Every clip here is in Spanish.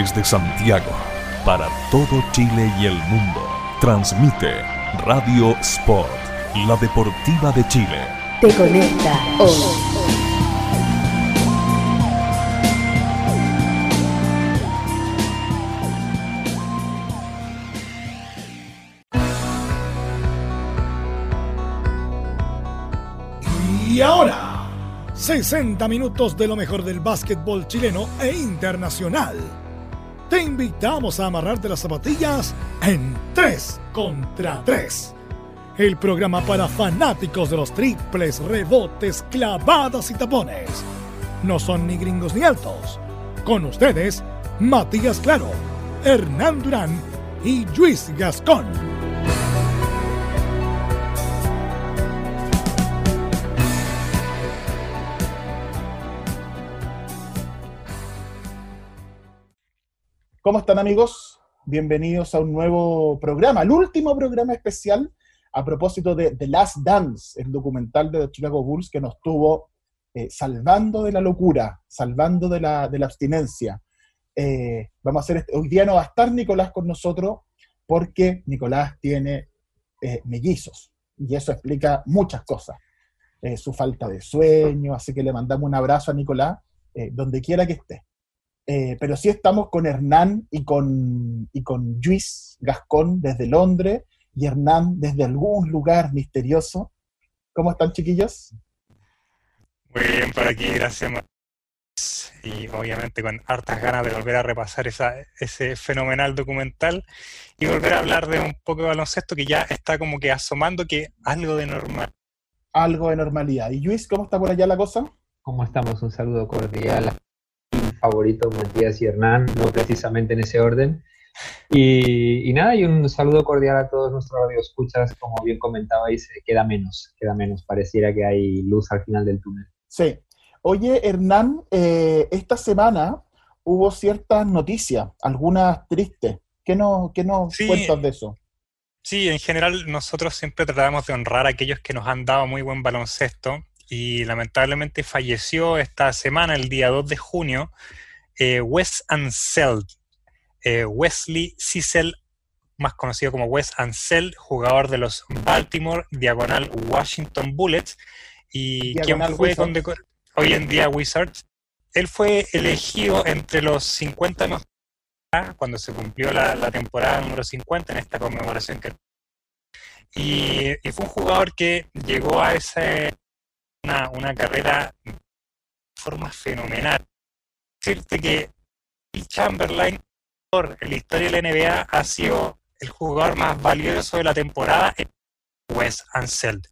Desde Santiago, para todo Chile y el mundo, transmite Radio Sport, la deportiva de Chile. Te conecta hoy. Y ahora, 60 minutos de lo mejor del básquetbol chileno e internacional. Te invitamos a amarrarte las zapatillas en 3 contra 3. El programa para fanáticos de los triples, rebotes, clavadas y tapones. No son ni gringos ni altos. Con ustedes, Matías Claro, Hernán Durán y Luis Gascón. ¿Cómo están amigos? Bienvenidos a un nuevo programa, el último programa especial a propósito de The Last Dance, el documental de Chicago Bulls que nos tuvo eh, salvando de la locura, salvando de la, de la abstinencia. Eh, vamos a hacer este- hoy día no va a estar Nicolás con nosotros porque Nicolás tiene eh, mellizos y eso explica muchas cosas. Eh, su falta de sueño, así que le mandamos un abrazo a Nicolás donde quiera que esté. Eh, pero sí estamos con Hernán y con, y con Luis Gascón desde Londres y Hernán desde algún lugar misterioso. ¿Cómo están, chiquillos? Muy bien por aquí, gracias. Y obviamente con hartas ganas de volver a repasar esa, ese fenomenal documental y volver a hablar de un poco de baloncesto que ya está como que asomando que algo de normal. Algo de normalidad. ¿Y Luis, cómo está por allá la cosa? ¿Cómo estamos? Un saludo cordial favorito Matías y Hernán, no precisamente en ese orden. Y, y nada, y un saludo cordial a todos nuestros radioescuchas. Como bien comentabais, eh, queda menos, queda menos. Pareciera que hay luz al final del túnel. Sí. Oye, Hernán, eh, esta semana hubo ciertas noticias, algunas tristes. ¿Qué nos, qué nos Sí. cuentas de eso? Sí, en general nosotros siempre tratamos de honrar a aquellos que nos han dado muy buen baloncesto y lamentablemente falleció esta semana, el día 2 de junio, eh, Wes Anseld, eh, Wesley Cecil, más conocido como Wes Anseld, jugador de los Baltimore Diagonal Washington Bullets y Diagonal quien fue Wizards. hoy en día Wizards. Él fue elegido entre los 50 mejores cuando se cumplió la, la temporada número 50 en esta conmemoración que y, y fue un jugador que llegó a ese una, una carrera de forma fenomenal. Decirte que Will Chamberlain en la historia de la NBA ha sido el jugador más valioso de la temporada en Wes Anseld.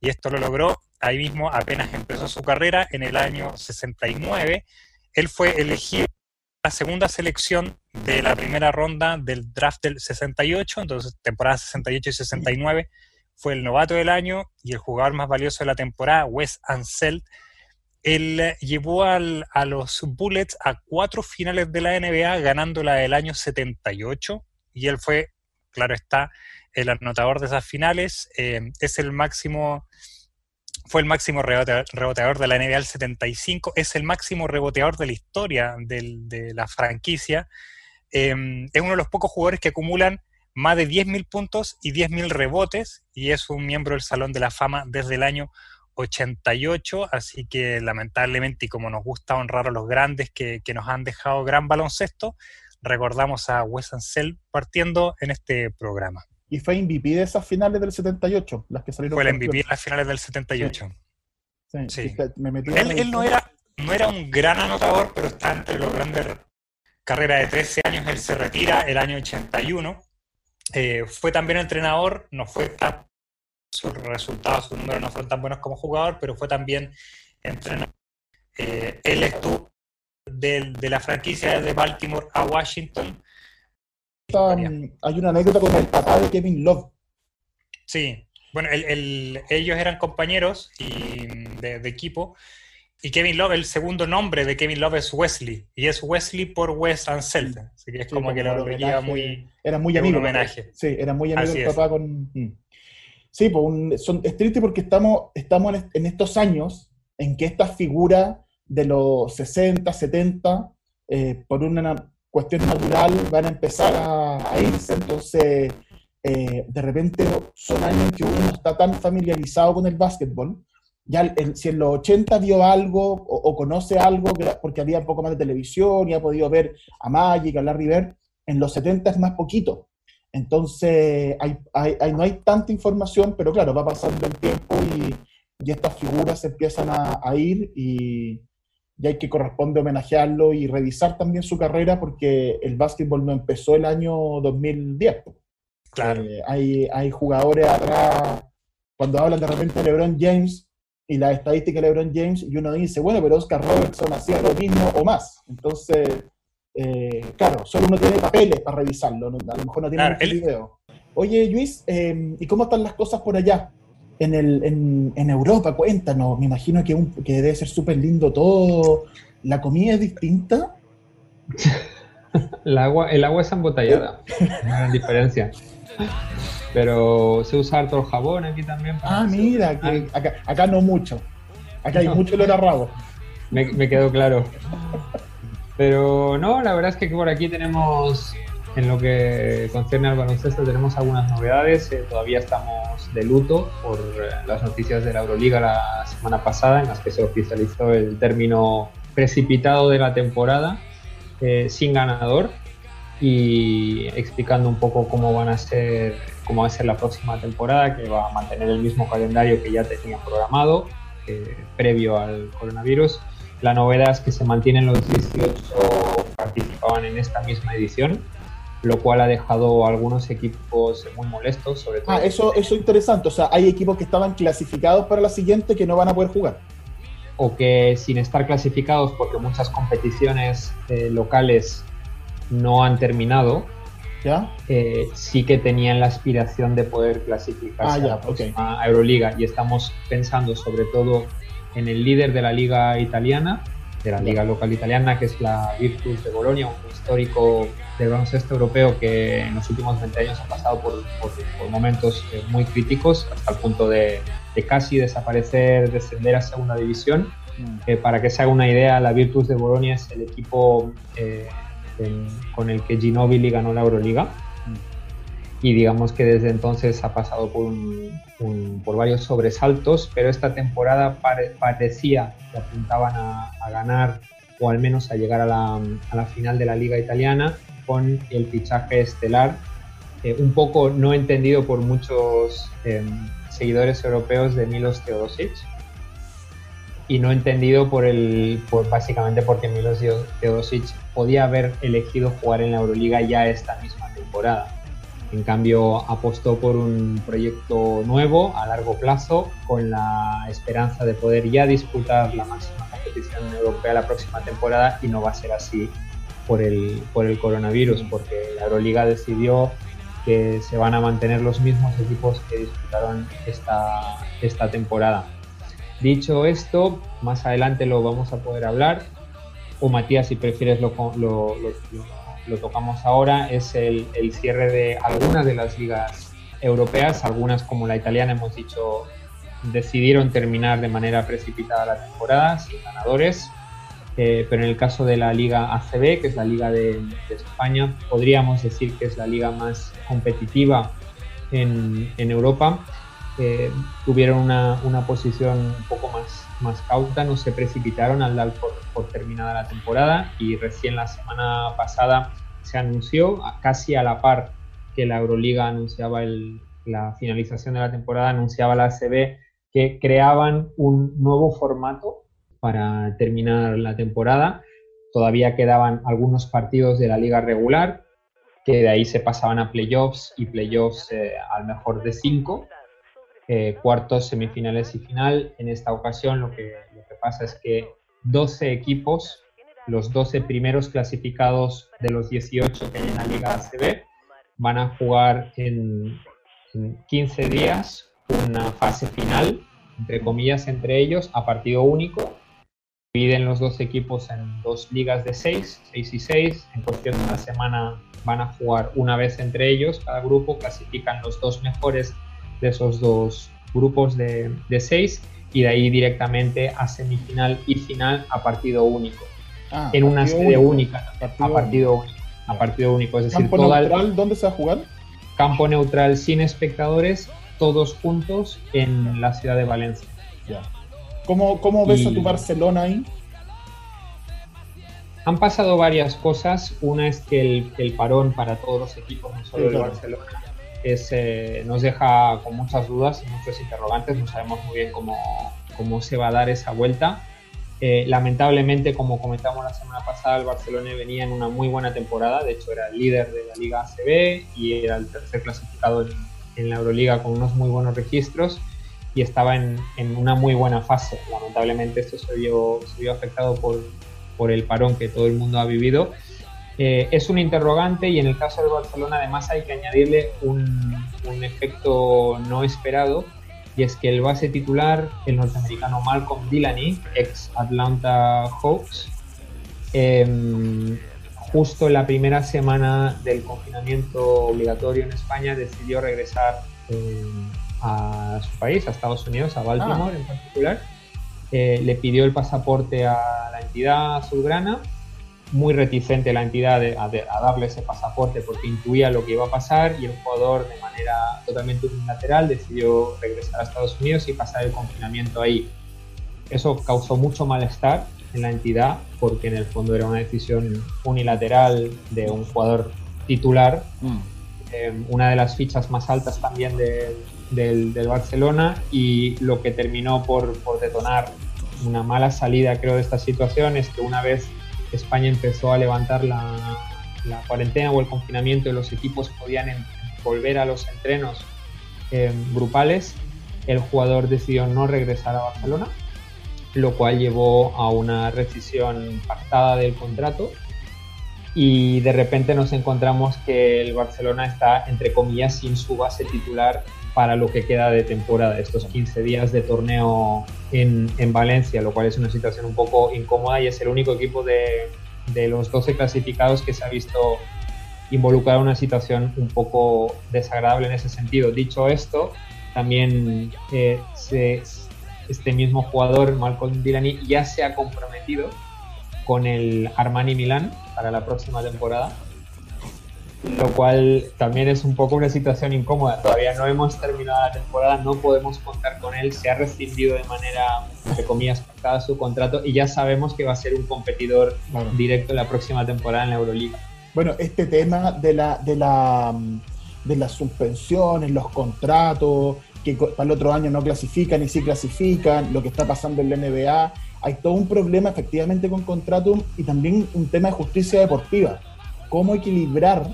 Y esto lo logró ahí mismo apenas empezó su carrera en el año 69. Él fue elegido la segunda selección de la primera ronda del draft del 68, entonces temporada 68 y 69 fue el novato del año y el jugador más valioso de la temporada, Wes Anseld. Él eh, llevó al- a los Bullets a cuatro finales de la NBA, ganando la del año 78, y él fue, claro está, el anotador de esas finales. eh, es el máximo, fue el máximo rebote- reboteador de la NBA del 75, es el máximo reboteador de la historia del- de la franquicia. Eh, es uno de los pocos jugadores que acumulan más de 10.000 puntos y 10.000 rebotes y es un miembro del Salón de la Fama desde el año 88, así que lamentablemente y como nos gusta honrar a los grandes que, que nos han dejado gran baloncesto, recordamos a Wes Anseld partiendo en este programa. Y fue MVP de esas finales del 78, las que salieron Fue el. MVP en las finales del 78. Sí, Sí. fíjate, me metí Él, él no, era, no era un gran anotador, pero está entre los grandes. Carrera de 13 años, él se retira el año 81. Eh, fue también entrenador, no fue tan. Sus resultados, sus números no fueron tan buenos como jugador, pero fue también entrenador. Eh, él estuvo de, la franquicia de Baltimore a Washington. Hay una anécdota con el papá de Kevin Love. Sí, bueno, el- el- ellos eran compañeros y, de, de equipo. Y Kevin Love, el segundo nombre de Kevin Love es Wesley. Y es Wesley por Wes Anseld. Así que es Sí, como que lo, homenaje. muy. Era muy Es un amigo. homenaje. Sí, era muy amigo del papá con. mm. Sí, pues un- son, es triste porque estamos, estamos en, est- en estos años en que esta figura de los 60, 70, eh, por una cuestión natural van a empezar a, irse, entonces eh, de repente son años que uno no está tan familiarizado con el básquetbol. Ya si en los 80 vio algo o, conoce algo, porque había un poco más de televisión y ha podido ver a Magic, a Larry Bird, en los 70 es más poquito. Entonces, no hay tanta información, pero claro, va pasando el tiempo y, estas figuras empiezan a ir y, y hay que corresponde homenajearlo y revisar también su carrera porque el básquetbol no empezó el año 2010. Claro. Eh, hay, hay jugadores atrás, cuando hablan de repente de LeBron James y la estadística de LeBron James, y uno dice, bueno, pero Oscar Robertson hacía lo mismo o más. Entonces, eh, claro, solo uno tiene papeles para revisarlo, a lo mejor no tiene un video. Oye, Luis, eh, ¿y cómo están las cosas por allá? en, el, en, en Europa? Cuéntanos, me imagino que, que debe ser súper lindo todo. ¿La comida es distinta? el, agua, el agua es embotellada, no hay diferencia. Pero se usa harto el jabón aquí también. ah, mira, acá, acá, no mucho. Acá hay mucho olor a rabo. Me, me quedó claro. Pero no, la verdad es que por aquí tenemos en lo que concierne al baloncesto tenemos algunas novedades. Eh, todavía estamos de luto por eh, las noticias de la Euroliga la semana pasada, en las que se oficializó el término precipitado de la temporada, eh, sin ganador, y explicando un poco cómo van a ser, cómo va a ser la próxima temporada, que va a mantener el mismo calendario que ya tenía programado previo al coronavirus. La novedad es que se mantienen los 18 participaban en esta misma edición lo cual ha dejado a algunos equipos muy molestos, sobre todo. Ah, eso es interesante, o sea, hay equipos que estaban clasificados para la siguiente que no van a poder jugar. O que sin estar clasificados, porque muchas competiciones eh, locales no han terminado, ¿Ya? Eh, sí que tenían la aspiración de poder clasificarse ah, a Euroliga y estamos pensando sobre todo en el líder de la liga italiana, de la liga local italiana, que es la Virtus de Bolonia, un histórico del baloncesto europeo que en los últimos 20 años ha pasado por, momentos eh, muy críticos hasta el punto de, casi desaparecer, descender a segunda división. Mm. Eh, para que se haga una idea, la Virtus de Bolonia es el equipo eh, con el que Ginobili ganó la Euroliga. Y digamos que desde entonces ha pasado por, por varios sobresaltos, pero esta temporada parecía que apuntaban a, ganar o al menos a llegar a la, a la, final de la liga italiana con el fichaje estelar, eh, un poco no entendido por muchos em, seguidores europeos de Milos Teodosic y no entendido por el, por, básicamente porque Milos Teodosic podía haber elegido jugar en la Euroliga ya esta misma temporada. En cambio, apostó por un proyecto nuevo a largo plazo con la esperanza de poder ya disputar la máxima competición europea la próxima temporada y no va a ser así por el, por el coronavirus, porque la Euroliga decidió que se van a mantener los mismos equipos que disputaron esta, esta temporada. Dicho esto, más adelante lo vamos a poder hablar, o Matías, si prefieres, lo, lo, tocamos ahora, es el, el, cierre de algunas de las ligas europeas, algunas como la italiana, hemos dicho, decidieron terminar de manera precipitada la temporada, sin ganadores, eh, pero en el caso de la Liga ACB, que es la Liga de, España, podríamos decir que es la liga más competitiva en, en Europa. Eh, tuvieron una, una, posición un poco más, más cauta, no se precipitaron al dar por, por, terminada la temporada y recién la semana pasada se anunció, casi a la par que la Euroliga anunciaba el, la finalización de la temporada, anunciaba la ACB que creaban un nuevo formato para terminar la temporada. Todavía quedaban algunos partidos de la liga regular, que de ahí se pasaban a playoffs y playoffs eh, al mejor de cinco, eh, cuartos, semifinales y final. En esta ocasión lo que, pasa es que 12 equipos, los 12 primeros clasificados de los 18 que hay en la liga ACB, van a jugar en, en 15 días una fase final, entre comillas, entre ellos, a partido único, dividen los dos equipos en dos ligas de seis, seis y seis. En cuestión de una semana van a jugar una vez entre ellos. Cada grupo clasifican los dos mejores de esos dos grupos de, de seis y de ahí directamente a semifinal y final a partido único. Ah, en una sede única, a partido único. a partido único. Es decir, ¿Campo toda el- neutral dónde se va a jugar? campo neutral sin espectadores, todos juntos en la ciudad de Valencia. Ya. ¿Cómo, cómo ves a tu Barcelona ahí? Han pasado varias cosas. Una es que el, el parón para todos los equipos, no solo Sí, el claro. Barcelona, es, nos deja con muchas dudas y muchos interrogantes. No sabemos muy bien cómo, cómo se va a dar esa vuelta. Eh, lamentablemente, como comentamos la semana pasada, el Barcelona venía en una muy buena temporada. De hecho, era el líder de la Liga ACB y era el tercer clasificado en, en la Euroliga con unos muy buenos registros y estaba en, en una muy buena fase. Lamentablemente, esto se vio, se vio afectado por, por el parón que todo el mundo ha vivido. Eh, es un interrogante y en el caso del Barcelona además hay que añadirle un, un efecto no esperado y es que el base titular, el norteamericano Malcolm Delaney, ex Atlanta Hawks, em, justo en la primera semana del confinamiento obligatorio en España decidió regresar em, a su país, a Estados Unidos, a Baltimore en particular. Eh, le pidió el pasaporte a la entidad azulgrana, muy reticente la entidad de- a, de- a darle ese pasaporte porque intuía lo que iba a pasar y el jugador de manera totalmente unilateral decidió regresar a Estados Unidos y pasar el confinamiento ahí. Eso causó mucho malestar en la entidad porque en el fondo era una decisión unilateral de un jugador titular. Eh, una de las fichas más altas también de- del, del Barcelona y lo que terminó por, por detonar. Una mala salida creo de esta situación es que una vez España empezó a levantar la, cuarentena o el confinamiento y los equipos podían volver a los entrenos eh, grupales, el jugador decidió no regresar a Barcelona, lo cual llevó a una rescisión pactada del contrato y de repente nos encontramos que el Barcelona está, entre comillas, sin su base titular para lo que queda de temporada, estos 15 días de torneo en, en Valencia, lo cual es una situación un poco incómoda y es el único equipo de, de los 12 clasificados que se ha visto involucrado en una situación un poco desagradable en ese sentido. Dicho esto, también eh, este mismo jugador, Malcolm Delaney, ya se ha comprometido con el Armani Milán para la próxima temporada, lo cual también es un poco una situación incómoda. Todavía no hemos terminado la temporada, no podemos contar con él, se ha rescindido de manera, entre comillas, pactada su contrato y ya sabemos que va a ser un competidor Claro. directo en la próxima temporada en la Euroliga. Bueno, este tema de la, de la de las suspensiones, los contratos, que para el otro año no clasifican y sí clasifican, lo que está pasando en la NBA, hay todo un problema efectivamente con contratos y también un tema de justicia deportiva. Cómo equilibrar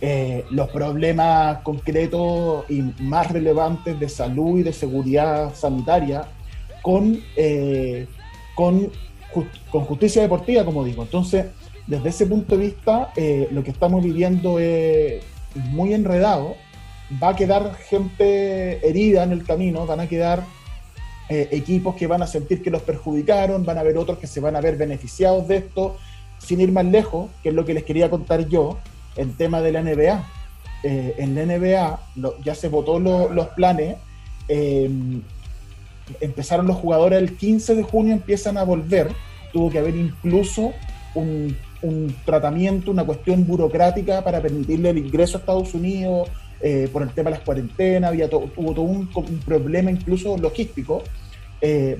eh, los problemas concretos y más relevantes de salud y de seguridad sanitaria con, eh, con, con justicia deportiva, como digo. Entonces, desde ese punto de vista, eh, lo que estamos viviendo es muy enredado. Va a quedar gente herida en el camino, van a quedar eh, equipos que van a sentir que los perjudicaron, van a haber otros que se van a ver beneficiados de esto, sin ir más lejos, que es lo que les quería contar yo, el tema de la NBA. Eh, en la NBA ya se votó lo- los planes, eh, empezaron los jugadores el 15 de junio, empiezan a volver, tuvo que haber incluso un, tratamiento, una cuestión burocrática para permitirle el ingreso a Estados Unidos, eh, por el tema de las cuarentenas, había to- todo un, un problema incluso logístico.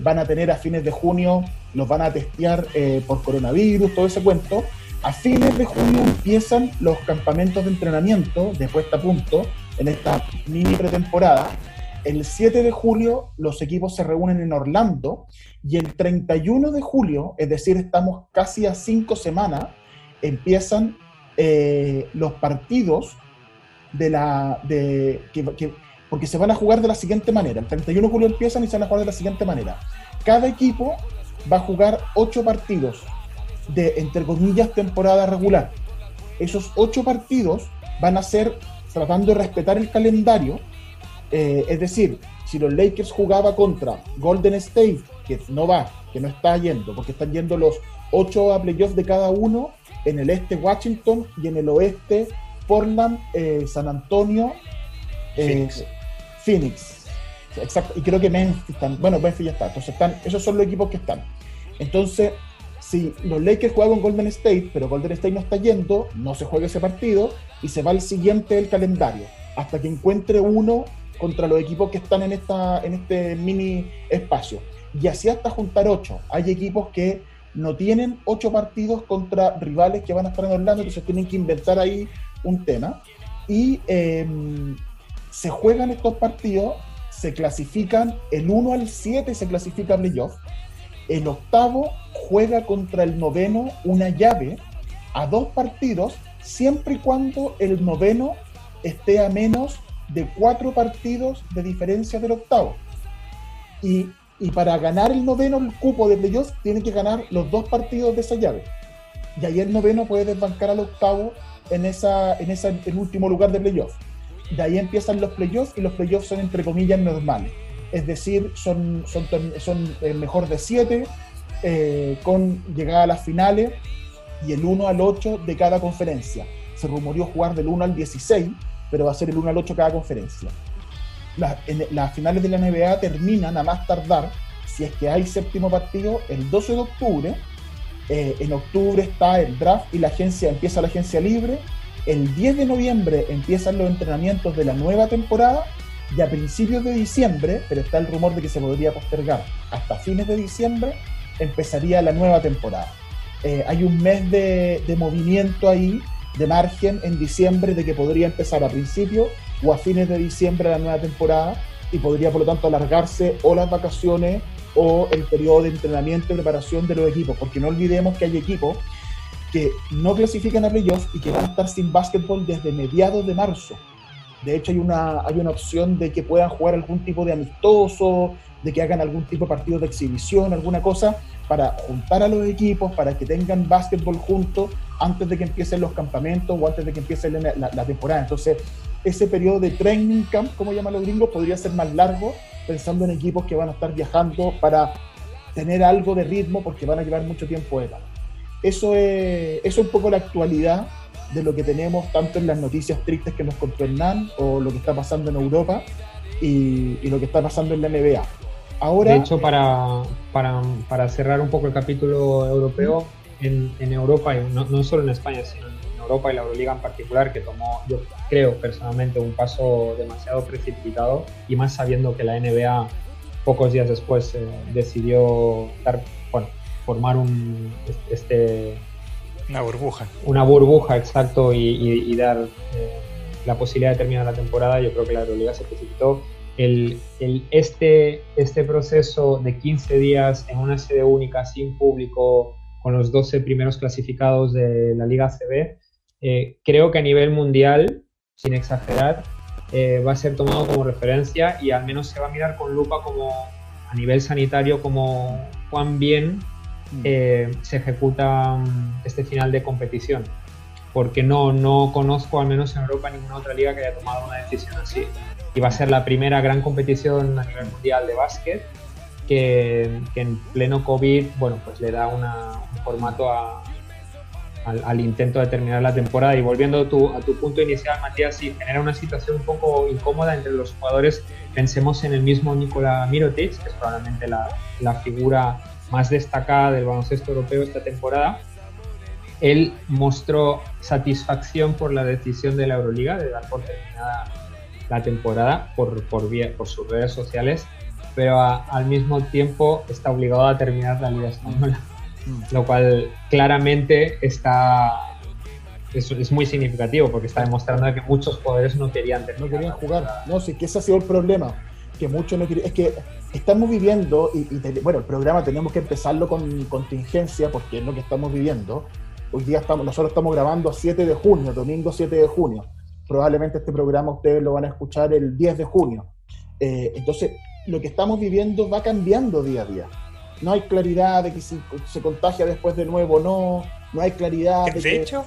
Van a tener a fines de junio, los van a testear por coronavirus, todo ese cuento. A fines de junio empiezan los campamentos de entrenamiento de puesta a punto en esta mini pretemporada. El 7 de julio los equipos se reúnen en Orlando y el 31 de julio, es decir, estamos casi a cinco semanas, empiezan eh, los partidos de la de que, que- porque se van a jugar de la siguiente manera. El 31 de julio empiezan y se van a jugar de la siguiente manera. Cada equipo va a jugar ocho partidos de, entre comillas, temporada regular. Esos ocho partidos van a ser tratando de respetar el calendario. eh, es decir, si los Lakers jugaba contra Golden State, que no va, que no está yendo, porque están yendo los ocho a playoffs de cada uno, en el este Washington y en el oeste Portland, eh, San Antonio, eh, Phoenix. Phoenix. Exacto. Y creo que Memphis están. Bueno, Memphis ya está. Entonces están, esos son los equipos que están. Entonces, Si los Lakers juegan con Golden State, pero Golden State no está yendo, no se juega ese partido y se va al siguiente del calendario, hasta que encuentre uno contra los equipos que están en, esta, en este mini espacio. Y así hasta juntar ocho. Hay equipos que no tienen ocho partidos contra rivales que van a estar en Orlando, entonces tienen que inventar ahí un tema. Y em, se juegan estos partidos, se clasifican el 1 al 7, se clasifica playoff. El octavo juega contra el noveno una llave a dos partidos, siempre y cuando el noveno esté a menos de cuatro partidos de diferencia del octavo. Y y para ganar el noveno el cupo de playoffs tiene que ganar los dos partidos de esa llave. Y ahí el noveno puede desbancar al octavo en, esa, en ese el último lugar de playoffs. De ahí empiezan los playoffs y los playoffs son entre comillas normales. Es decir, son, son, son el mejor de siete, eh, con llegada a las finales y el 1 al 8 de cada conferencia. Se rumoreó jugar del 1 al 16, pero va a ser el 1 al 8 cada conferencia las finales de la NBA terminan a más tardar, si es que hay séptimo partido, el 12 de octubre. Eh, en octubre está el draft y la agencia empieza la agencia libre. El 10 de noviembre empiezan los entrenamientos de la nueva temporada y a principios de diciembre, pero está el rumor de que se podría postergar hasta fines de diciembre, empezaría la nueva temporada. Eh, hay un mes de, de movimiento ahí, de margen en diciembre, de que podría empezar a principios o a fines de diciembre la nueva temporada y podría por lo tanto alargarse o las vacaciones o el periodo de entrenamiento y preparación de los equipos, porque no olvidemos que hay equipos que no clasifican a playoffs y que van a estar sin básquetbol desde mediados de marzo. De hecho, hay una, hay una opción de que puedan jugar algún tipo de amistoso, de que hagan algún tipo de partido de exhibición, alguna cosa, para juntar a los equipos, para que tengan básquetbol juntos antes de que empiecen los campamentos o antes de que empiece la, la temporada. Entonces, ese periodo de training camp, como llaman los gringos, podría ser más largo, pensando en equipos que van a estar viajando para tener algo de ritmo porque van a llevar mucho tiempo de Eso es, eso es un poco la actualidad de lo que tenemos tanto en las noticias tristes que nos contó Hernán o lo que está pasando en Europa y, lo que está pasando en la NBA. Ahora, de hecho, para, para, para cerrar un poco el capítulo europeo, en, en Europa, y no, no solo en España, sino en Europa y la Euroliga en particular, que tomó, yo creo personalmente, un paso demasiado precipitado y más sabiendo que la NBA pocos días después eh, decidió dar, bueno, formar un, este, una burbuja. Una burbuja, exacto, y, dar eh, la posibilidad de terminar la temporada. Yo creo que la Euroliga se precipitó. El, este, este proceso de 15 días en una sede única, sin público, con los 12 primeros clasificados de la Liga CB, eh, creo que a nivel mundial, sin exagerar, eh, va a ser tomado como referencia y al menos se va a mirar con lupa como a nivel sanitario como cuán bien. Eh, se ejecuta mm, este final de competición. Porque no, no conozco, al menos en Europa, ninguna otra liga que haya tomado una decisión así. Y va a ser la primera gran competición a nivel mundial de básquet que, en pleno COVID, bueno, pues le da un formato a, al, intento de terminar la temporada. Y volviendo a tu, a tu punto inicial, Matías, sí, genera una situación un poco incómoda entre los jugadores. Pensemos en el mismo Nikola Mirotic, que es probablemente la, la figura más destacada del baloncesto europeo esta temporada. Él mostró satisfacción por la decisión de la Euroliga de dar por terminada la temporada por, por, por sus redes sociales, pero al mismo tiempo está obligado a terminar la Liga Española lo cual claramente está es, es, muy significativo porque está demostrando que muchos jugadores no querían no querían jugar. no sí que ese ha sido el problema que muchos no querían es que estamos viviendo y, bueno el programa tenemos que empezarlo con contingencia porque es lo que estamos viviendo. Hoy día estamos nosotros estamos grabando 7 de junio domingo 7 de junio. Probablemente este programa ustedes lo van a escuchar el 10 de junio. Eh, entonces lo que estamos viviendo va cambiando día a día. No hay claridad de que si se contagia después de nuevo o no, no hay claridad. De, de hecho,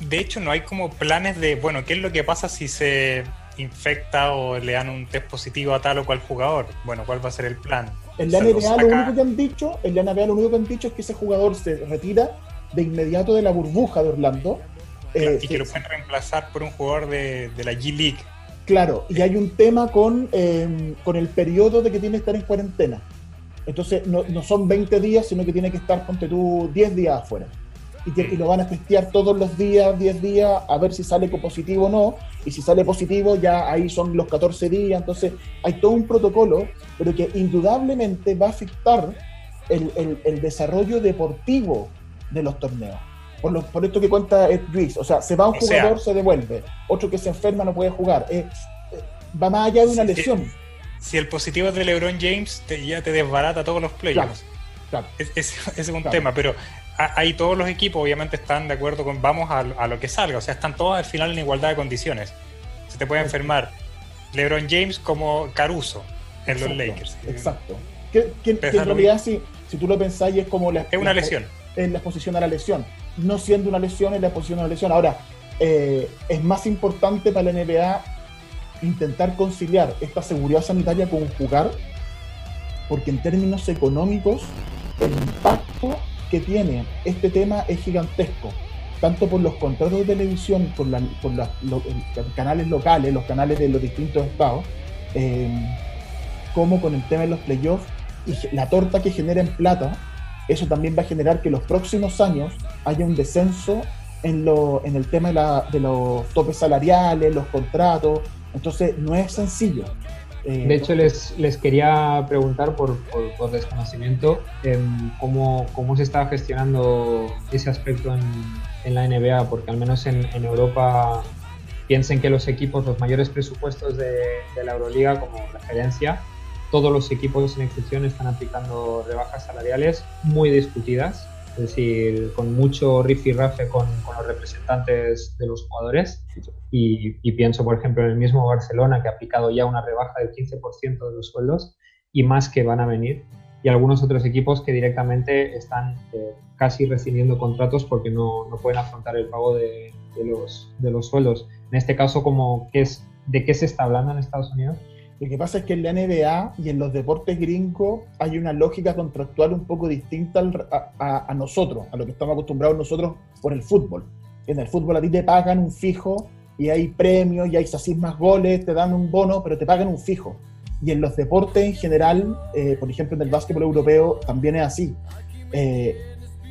de hecho no hay como planes de, bueno, ¿qué es lo que pasa si se infecta o le dan un test positivo a tal o cual jugador? Bueno, ¿cuál va a ser el plan? En la NBA lo único que han dicho, en la NBA lo único que han dicho es que ese jugador se retira de inmediato de la burbuja de Orlando. Eh, y que, lo pueden reemplazar por un jugador de, la G League. Claro, y hay un tema con, eh, con el periodo de que tiene que estar en cuarentena Entonces no, no son 20 días, sino que tiene que estar, ponte tú, 10 días afuera. Y, que- y lo van a testear todos los días, 10 días, a ver si sale positivo o no. Y si sale positivo, ya ahí son los 14 días. Entonces hay todo un protocolo, pero que indudablemente va a afectar el, el- el desarrollo deportivo de los torneos. Por, lo- por esto que cuenta Luis. O sea, se va un O sea- jugador, se devuelve. Otro que se enferma no puede jugar. Eh, eh, va más allá de una sí. lesión. Si el positivo es de LeBron James, te- ya te desbarata todos los playoffs. Claro. Es- es- Ese es un Claro. tema, pero ahí todos los equipos obviamente están de acuerdo con vamos a, a lo que salga, o sea, están todos al final en igualdad de condiciones. Se te puede enfermar LeBron James como Caruso en los Lakers. Exacto. Que, que- en realidad, si, si tú lo pensás, es como la, Es una lesión. es la exposición a la lesión. No siendo una lesión, es la exposición a la lesión. Ahora, eh, es más importante para la NBA intentar conciliar esta seguridad sanitaria con jugar, porque en términos económicos, el impacto que tiene este tema es gigantesco. Tanto por los contratos de televisión, por, la- por los canales locales, los canales de los distintos estados, eh, como con el tema de los playoffs y la torta que genera en plata, eso también va a generar que los próximos años haya un descenso en, lo, en el tema de, de los topes salariales, los contratos. Entonces, no es sencillo. Eh, De hecho, les, les quería preguntar por, por, desconocimiento em, cómo, cómo se está gestionando ese aspecto en, en la NBA, porque al menos en, Europa piensen que los equipos, los mayores presupuestos de, la Euroliga como referencia, todos los equipos sin excepción están aplicando rebajas salariales muy discutidas, es decir, con mucho rifirrafe con, con los representantes de los jugadores. Y, y pienso, por ejemplo, en el mismo Barcelona, que ha aplicado ya una rebaja del 15% de los sueldos y más que van a venir. Y algunos otros equipos que directamente están eh, casi rescindiendo contratos porque no, no pueden afrontar el pago de, de los, de los sueldos. En este caso, como, ¿qué es, ¿de qué se está hablando en Estados Unidos? Lo que pasa es que en la NBA y en los deportes gringos hay una lógica contractual un poco distinta a, nosotros, a lo que estamos acostumbrados nosotros por el fútbol. En el fútbol a ti te pagan un fijo y hay premios y hay si más goles, te dan un bono, pero te pagan un fijo. Y en los deportes en general, eh, por ejemplo en el básquetbol europeo, también es así. Eh,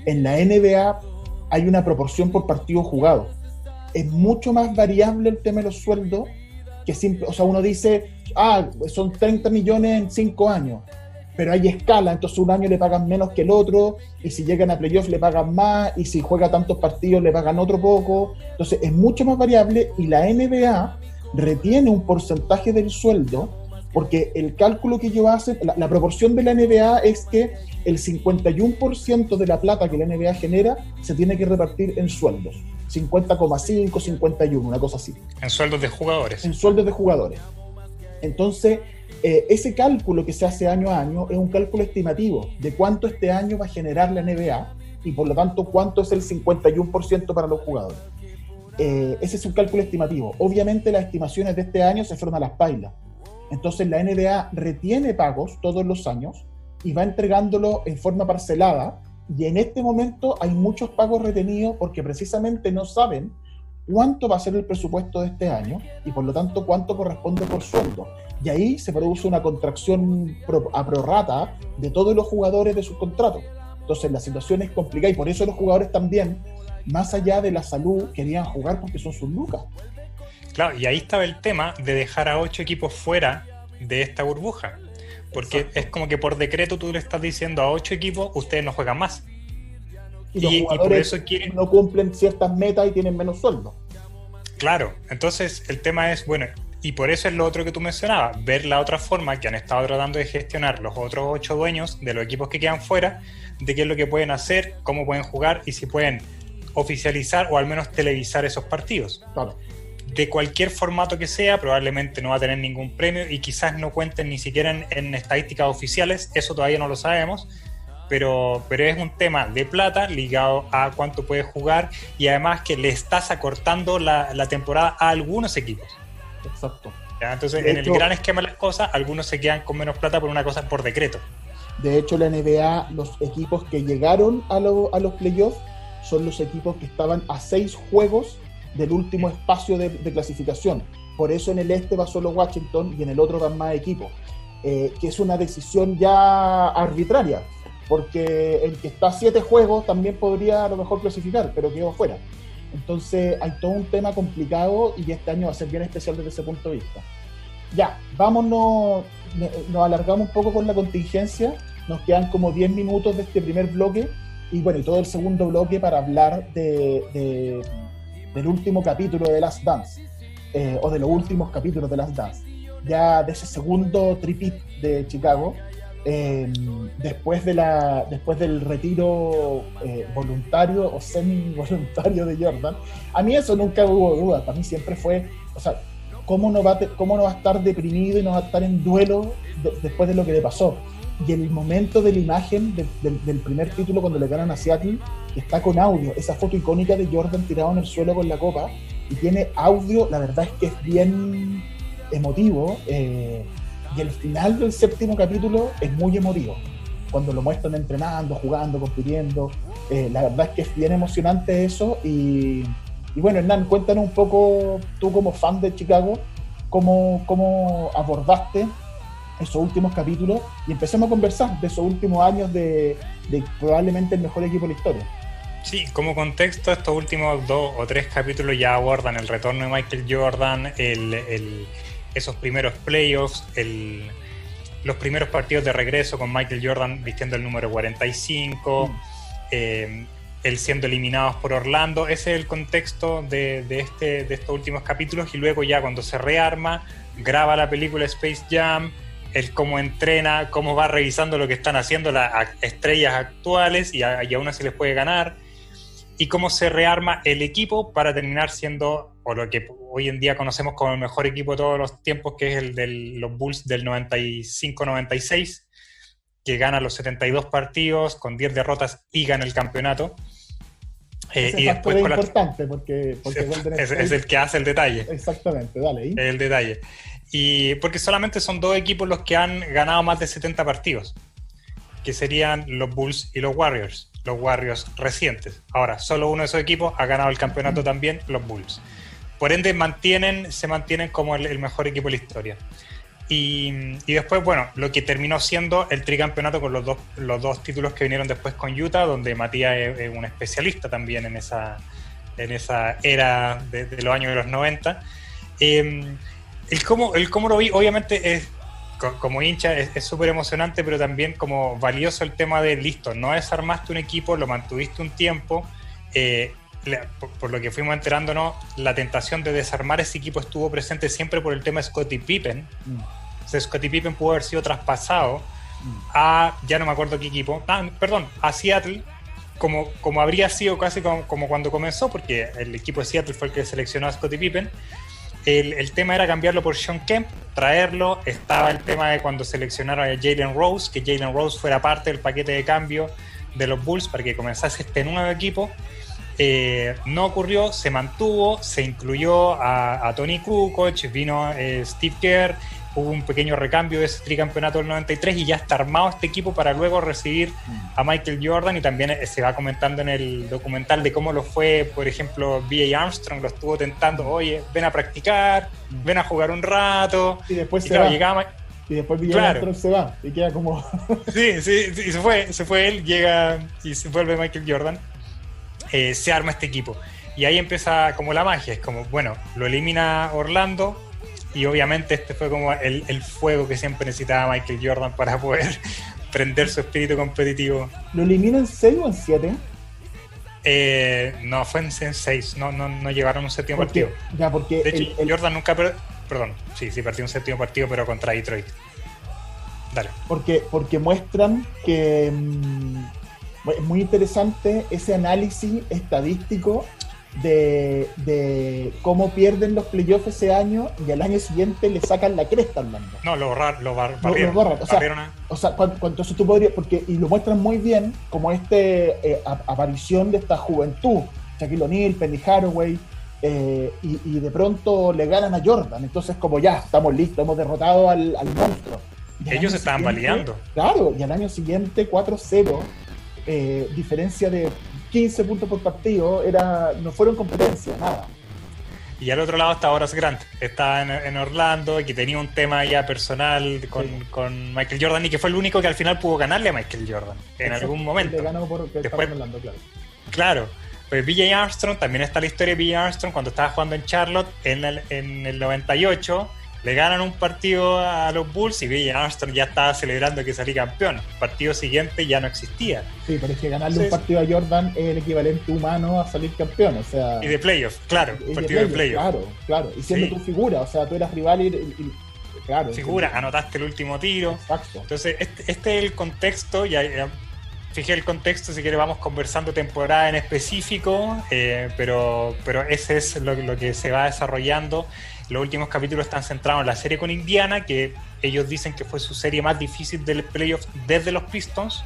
en la NBA hay una proporción por partido jugado. Es mucho más variable el tema de los sueldos que simple, o sea, uno dice, ah, son 30 millones en 5 años, pero hay escala, entonces un año le pagan menos que el otro, y si llegan a playoffs le pagan más, y si juega tantos partidos le pagan otro poco, entonces es mucho más variable y la NBA retiene un porcentaje del sueldo, porque el cálculo que ellos hacen, la, la proporción de la NBA es que el 51% de la plata que la NBA genera se tiene que repartir en sueldos, 50,5, 51, una cosa así En sueldos de jugadores. en sueldos de jugadores. Entonces, eh, ese cálculo que se hace año a año es un cálculo estimativo de cuánto este año va a generar la NBA y por lo tanto cuánto es el 51% para los jugadores. Eh, ese es un cálculo estimativo. Obviamente las estimaciones de este año se fueron a las pailas. Entonces la NBA retiene pagos todos los años y va entregándolo en forma parcelada y en este momento hay muchos pagos retenidos porque precisamente no saben cuánto va a ser el presupuesto de este año y por lo tanto cuánto corresponde por sueldo. Y ahí se produce una contracción a prorrata de todos los jugadores de sus contratos. Entonces la situación es complicada y por eso los jugadores también, más allá de la salud, querían jugar porque son sus lucas. Claro, y ahí estaba el tema de dejar a ocho equipos fuera de esta burbuja. Porque Exacto. es como que por decreto tú le estás diciendo a ocho equipos, ustedes no juegan más. Y los Y- y por jugadores eso quieren- no cumplen ciertas metas y tienen menos sueldo. Claro, entonces el tema es, bueno, y por eso es lo otro que tú mencionabas, ver la otra forma que han estado tratando de gestionar los otros ocho dueños de los equipos que quedan fuera, de qué es lo que pueden hacer, cómo pueden jugar y si pueden oficializar o al menos televisar esos partidos. Claro. De cualquier formato que sea, probablemente no va a tener ningún premio y quizás no cuenten ni siquiera en, en estadísticas oficiales, eso todavía no lo sabemos, pero, pero es un tema de plata ligado a cuánto puedes jugar y además que le estás acortando la, la temporada a algunos equipos. Exacto. ¿ya? Entonces, De en hecho- el gran esquema de las cosas, algunos se quedan con menos plata por una cosa por decreto. De hecho, la NBA, los equipos que llegaron a, lo- a los playoffs son los equipos que estaban a seis juegos del último espacio de, clasificación. Por eso en el este va solo Washington y en el otro van más equipos. eh, que es una decisión ya arbitraria, porque el que está a siete juegos también podría a lo mejor clasificar, pero quedó fuera. Entonces hay todo un tema complicado y este año va a ser bien especial desde ese punto de vista. Ya, vámonos, nos alargamos un poco con la contingencia, nos quedan como 10 minutos de este primer bloque y bueno, y todo el segundo bloque para hablar de, del último capítulo de Last Dance, eh, o de los últimos capítulos de Last Dance, ya de ese segundo tripit de Chicago, eh, después, de la, después del retiro eh, voluntario o semi-voluntario de Jordan. A mí eso nunca hubo duda, para mí siempre fue, o sea, ¿cómo no va cómo no va a estar deprimido y no va a estar en duelo después de lo que le pasó? Y el momento de la imagen del primer título cuando le ganan a Seattle está con audio, esa foto icónica de Jordan tirado en el suelo con la copa y tiene audio, la verdad es que es bien emotivo eh, y el final del séptimo capítulo es muy emotivo cuando lo muestran entrenando, jugando, compitiendo, eh, la verdad es que es bien emocionante eso y, bueno Hernán, cuéntanos un poco tú como fan de Chicago, cómo, cómo abordaste esos últimos capítulos y empecemos a conversar de esos últimos años de, probablemente el mejor equipo de la historia. Sí, como contexto, estos últimos dos o tres capítulos ya abordan el retorno de Michael Jordan, el, esos primeros playoffs, los primeros partidos de regreso con Michael Jordan vistiendo el número 45, mm. eh, el siendo eliminados por Orlando. Ese es el contexto de, de, este, de estos últimos capítulos y luego ya cuando se rearma, graba la película Space Jam el cómo entrena, cómo va revisando lo que están haciendo las estrellas actuales y, aún así les puede ganar, y cómo se rearma el equipo para terminar siendo, o lo que hoy en día conocemos como el mejor equipo de todos los tiempos, que es el de los Bulls del 95-96, que gana los 72 partidos con 10 derrotas y gana el campeonato. Eh, y después es importante porque, es, el que hace el detalle. Exactamente, dale. El detalle. Y porque solamente son dos equipos los que han ganado más de 70 partidos, que serían los Bulls y los Warriors, los Warriors recientes. Ahora, solo uno de esos equipos ha ganado el campeonato también, los Bulls. Por ende, mantienen, se mantienen como el, mejor equipo de la historia. Y, después, bueno, lo que terminó siendo el tricampeonato con los dos, los dos títulos que vinieron después con Utah, donde Matías es, un especialista también en esa, en esa era de, los años de los 90. El cómo, el cómo lo vi, obviamente, es como hincha es súper emocionante, pero también como valioso el tema de listo, no desarmaste un equipo, lo mantuviste un tiempo. Eh, por, lo que fuimos enterándonos, la tentación de desarmar ese equipo estuvo presente siempre por el tema de Scottie Pippen. Mm. O sea, Scottie Pippen pudo haber sido traspasado mm. a, ya no me acuerdo qué equipo, ah, perdón, a Seattle, como, como habría sido casi como, como, cuando comenzó, porque el equipo de Seattle fue el que seleccionó a Scottie Pippen el, tema era cambiarlo por Sean Kemp, traerlo. Estaba el tema de cuando seleccionaron a Jalen Rose, que Jalen Rose fuera parte del paquete de cambio de los Bulls para que comenzase este nuevo equipo. Eh, no ocurrió, se mantuvo, se incluyó a, Tony Kukoc, vino eh, Steve Kerr hubo un pequeño recambio de ese tricampeonato del 93 y ya está armado este equipo para luego recibir a Michael Jordan y también eh, se va comentando en el documental de cómo lo fue, por ejemplo, B.A. Armstrong lo estuvo tentando, oye, ven a practicar, ven a jugar un rato. Y después se va. y después B.A. Armstrong se va y queda como... sí, sí, sí, se fue, se fue él, llega y se vuelve Michael Jordan. Eh, se arma este equipo. Y ahí empieza como la magia, es como, bueno, lo elimina Orlando, y obviamente este fue como el, el, fuego que siempre necesitaba Michael Jordan para poder prender su espíritu competitivo. ¿Lo eliminó en 6 o en 7? Eh, no, fue en 6, no, no, no llegaron a un séptimo partido. Ya, porque de hecho, Jordan nunca, perdón, sí, sí, partió un séptimo partido, pero contra Detroit. Dale. Porque, porque muestran que mm, es muy interesante ese análisis estadístico de, cómo pierden los playoffs ese año y al año siguiente le sacan la cresta al mando. No, lo, bar, lo, bar, O sea, o sea cuando, tú podrías, porque, y lo muestran muy bien como este eh, aparición de esta juventud, Shaquille O'Neal, Penny Haraway, eh, y, de pronto le ganan a Jordan. Entonces, como ya, estamos listos, hemos derrotado al, monstruo. Ellos estaban validando. Claro, y al año siguiente 4-0, eh, diferencia de 15 puntos por partido, era, no fueron competencia, nada. Y al otro lado está Horace Grant, está en, en Orlando y que tenía un tema ya personal con, Sí. con Michael Jordan y que fue el único que al final pudo ganarle a Michael Jordan en Exacto, algún momento. Le ganó por Después- hablando, claro. Claro. Pues BJ Armstrong, también está la historia de BJ Armstrong cuando estaba jugando en Charlotte en el, en el 98. Le ganan un partido a los Bulls y BJ Armstrong ya estaba celebrando que salía campeón. El partido siguiente ya no existía. Sí, pero es que ganarle Sí, un partido a Jordan es el equivalente humano a salir campeón, o sea... Y de playoff, claro, y partido de playoff. Claro, claro. Y siendo Sí. tu figura, o sea, tú eras rival y... y- claro. Figura, anotaste el último tiro. Exacto. Entonces, este, este es el contexto, ya, ya fijé el contexto, si quiere vamos conversando temporada en específico, eh, pero, pero ese es lo, lo que se va desarrollando. Los últimos capítulos están centrados en la serie con Indiana, que ellos dicen que fue su serie más difícil del playoff desde los Pistons.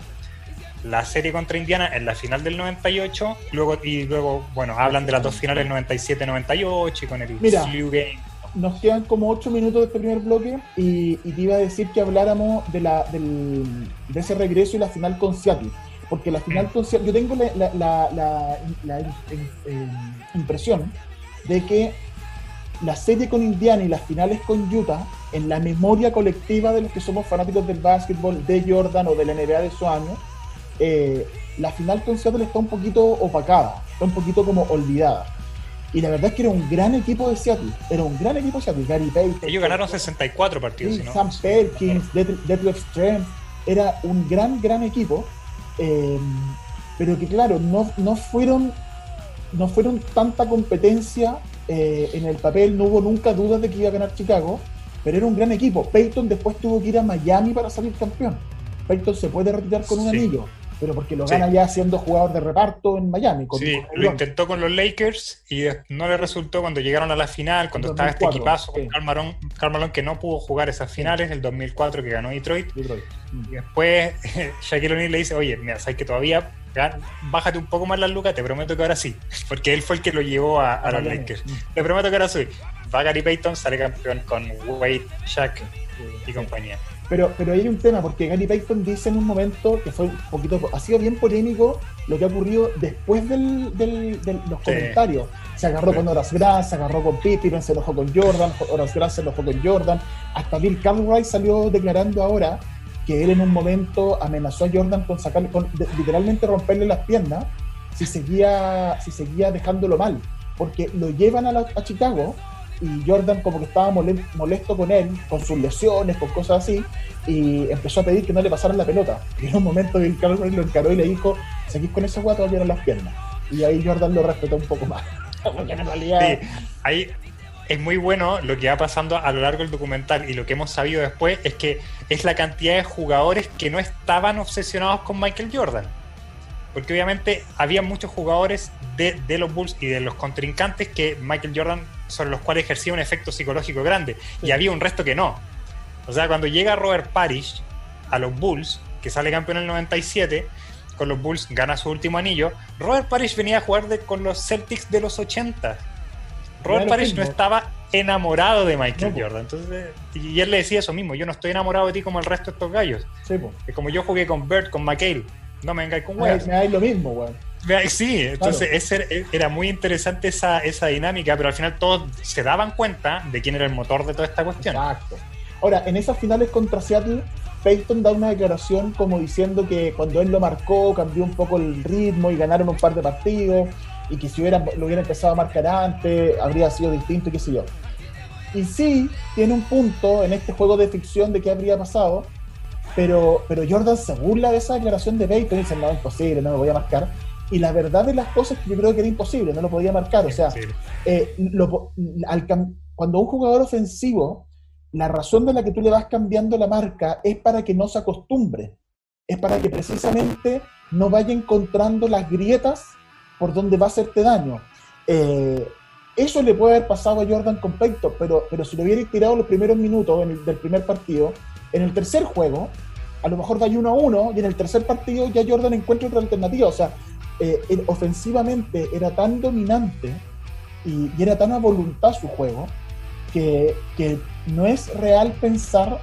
La serie contra Indiana en la final del 98, luego, y luego, bueno, hablan de las dos finales 97-98 y con el Mira. Slew Game. Nos quedan como 8 minutos de este primer bloque y, y te iba a decir que habláramos de, la, del, de ese regreso y la final con Seattle. Porque la final con Seattle, yo tengo la, la- la- la- la im- eh, impresión de que la serie con Indiana y las finales con Utah, en la memoria colectiva de los que somos fanáticos del básquetbol, de Jordan o de la NBA de su año, eh, la final con Seattle está un poquito opacada, está un poquito como olvidada. Y la verdad es que era un gran equipo de Seattle. Era un gran equipo de Seattle. Gary Payton. Ellos ganaron 64 partidos, Sí, no. Sam Perkins, Det- Detlef Schrempf. Era un gran, gran equipo. eh, pero que claro, no, no fueron no fueron tanta competencia eh, en el papel. No hubo nunca dudas de que iba a ganar Chicago. Pero era un gran equipo. Peyton después tuvo que ir a Miami para salir campeón. Peyton se puede retirar con un Sí. anillo. Pero porque lo Sí. gana ya siendo jugador de reparto en Miami. Con, Sí, lo intentó con los Lakers y no le resultó cuando llegaron a la final, cuando estaba este 2004, equipazo con Karl Malone que no pudo jugar esas finales, el 2004 que ganó Detroit. Detroit. Y después Shaquille O'Neal le dice, oye, mira, sabes que todavía bájate un poco más las lucas, te prometo que ahora sí. Porque él fue el que lo llevó a, a los. Lakers. Te prometo que ahora sí. Va Gary Payton, sale campeón con Wade, Shaq y compañía. Pero, pero hay un tema, porque Gary Payton dice en un momento que fue un poquito, ha sido bien polémico lo que ha ocurrido después del, del- de los Sí. comentarios. Se agarró Sí. con Horace Grant, se agarró con Pippen, se enojó con Jordan, Horace Grant se enojó con Jordan. Hasta Bill Cartwright salió declarando ahora que él en un momento amenazó a Jordan con sacarle, con de- literalmente romperle las piernas si seguía, si seguía dejándolo mal. Porque lo llevan a, la- a Chicago y Jordan como que estaba mole- molesto con él, con sus lesiones, con cosas así, y empezó a pedir que no le pasaran la pelota. Y en un momento Bill Cartwright lo encaró y le dijo, seguís con ese guato, en las piernas. Y ahí Jordan lo respetó un poco más. Porque en realidad... Sí, ahí es muy bueno lo que va pasando a lo largo del documental y lo que hemos sabido después es que es la cantidad de jugadores que no estaban obsesionados con Michael Jordan. Porque obviamente había muchos jugadores de, de los Bulls y de los contrincantes que Michael Jordan sobre los cuales ejercía un efecto psicológico grande Sí. y había un resto que no. O sea, cuando llega Robert Parrish a los Bulls, que sale campeón en el 97, con los Bulls gana su último anillo, Robert Parrish venía a jugar de- con los Celtics de los 80. Robert Claro, Parrish no estaba enamorado de Michael No. Jordan. Entonces, y él le decía eso mismo, yo no estoy enamorado de ti como el resto de estos gallos. Sí. Es como yo jugué con Bert, con McHale. No me vengáis con weas. me da lo mismo, weón. Sí, entonces ese era- muy interesante esa, esa dinámica, pero al final todos se daban cuenta de quién era el motor de toda esta cuestión. Exacto. Ahora, en esas finales contra Seattle, Peyton da una declaración como diciendo que cuando él lo marcó cambió un poco el ritmo y ganaron un par de partidos y que si hubiera, lo hubiera empezado a marcar antes habría sido distinto y qué sé yo. Y sí, tiene un punto en este juego de ficción de qué habría pasado, pero, pero Jordan se burla de esa declaración de Peyton y dice, no, imposible, no lo voy a marcar. Y la verdad de las cosas es que yo creo que era imposible, no lo podía marcar. O sea, eh, lo al cuando un jugador ofensivo, la razón de la que tú le vas cambiando la marca es para que no se acostumbre, es para que precisamente no vaya encontrando las grietas por donde va a hacerte daño. Eh, eso le puede haber pasado a Jordan con Peyton, pero, pero si lo hubiera tirado los primeros minutos del primer partido, en el tercer juego, a lo mejor va uno a uno y en el tercer partido ya Jordan encuentra otra alternativa. O sea, eh, ofensivamente era tan dominante y, y era tan a voluntad su juego que, que no es real pensar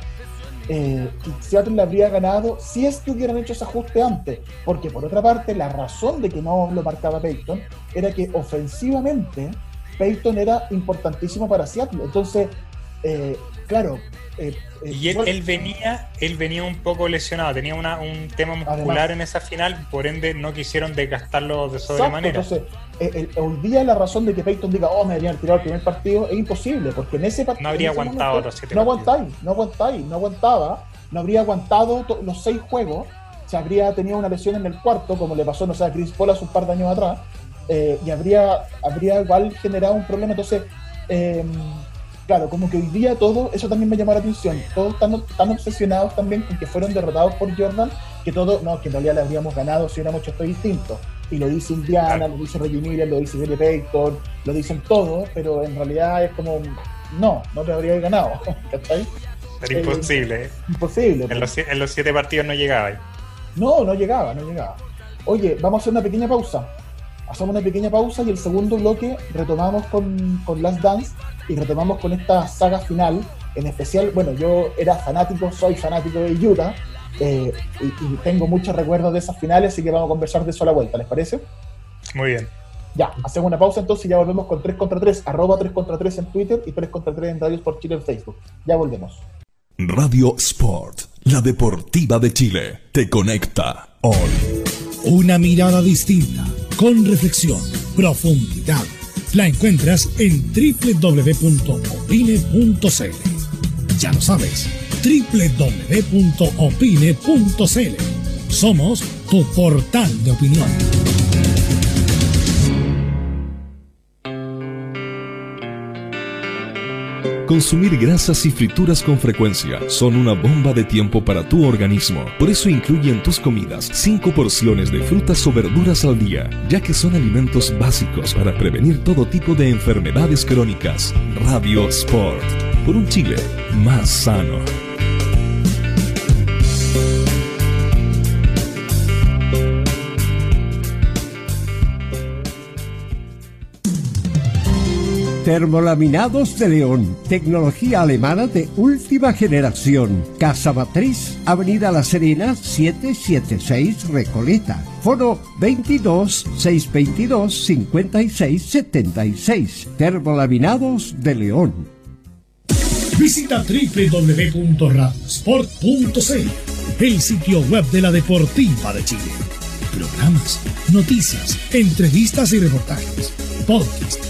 eh, Seattle le habría ganado si es que hubieran hecho ese ajuste antes. Porque por otra parte, la razón de que no lo marcaba Peyton era que ofensivamente Peyton era importantísimo para Seattle. Entonces, eh, claro. Eh, eh, y él, venía, él venía un poco lesionado, tenía una, un tema muscular en esa final, por ende no quisieron desgastarlo de sobremanera. Entonces, hoy día la razón de que Peyton diga, oh, me deberían tirar el primer partido es imposible, porque en ese partido. No habría aguantado los siete No aguantáis, no aguantáis, no aguantaba, no habría aguantado los seis juegos, se habría tenido una lesión en el cuarto, como le pasó, no sé, a Chris Paul hace un par de años atrás, y habría, habría igual generado un problema. Entonces, eh, claro, como que hoy día todo, eso también me llamó la atención, todos están tan obsesionados también con que fueron derrotados por Jordan, que todo, no, que en realidad le habríamos ganado si hubiéramos hecho esto distinto. Y lo dice Indiana, lo dice Reggie Miller, lo dice Gary Payton, lo dicen todos, pero en realidad es como, no, no te habría ganado, ¿cachai? Era imposible. Eh, imposible. En los, en los siete partidos no llegaba. No, no llegaba, no llegaba. Oye, vamos a hacer una pequeña pausa. Hacemos una pequeña pausa y el segundo bloque retomamos con, con Last Dance y retomamos con esta saga final. En especial, bueno, yo era fanático, soy fanático de Utah eh, y, tengo muchos recuerdos de esas finales, así que vamos a conversar de eso a la vuelta, ¿les parece? Muy bien. Ya, hacemos una pausa entonces y ya volvemos con 3 contra 3, arroba 3 contra 3 en Twitter y 3 contra 3 en Radio Sport Chile en Facebook. Ya volvemos. Radio Sport, la deportiva de Chile, te conecta hoy. Una mirada distinta, con reflexión, profundidad la encuentras en www.opine.cl. Ya lo sabes, www.opine.cl. Somos tu portal de opinión. Consumir grasas y frituras con frecuencia son una bomba de tiempo para tu organismo. Por eso incluye en tus comidas 5 porciones de frutas o verduras al día, ya que son alimentos básicos para prevenir todo tipo de enfermedades crónicas. Radio Sport. Por un Chile más sano. Termolaminados de León, tecnología alemana de última generación. Casa Matriz, Avenida La Serena, 776 Recoleta. Foro 22 622 56 76. Termolaminados de León. Visita www.radiosport.cl, el sitio web de la Deportiva de Chile. Programas, noticias, entrevistas y reportajes, podcast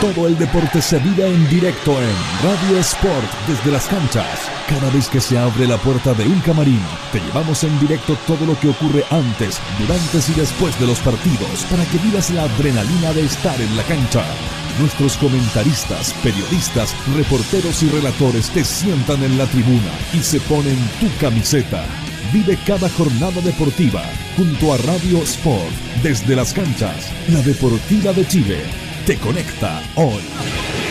Todo el deporte se vive en directo en Radio Sport desde las canchas. Cada vez que se abre la puerta de un camarín, te llevamos en directo todo lo que ocurre antes, durante y después de los partidos para que vivas la adrenalina de estar en la cancha. Nuestros comentaristas, periodistas, reporteros y relatores te sientan en la tribuna y se ponen tu camiseta. Vive cada jornada deportiva junto a Radio Sport desde las canchas. La Deportiva de Chile te conecta hoy.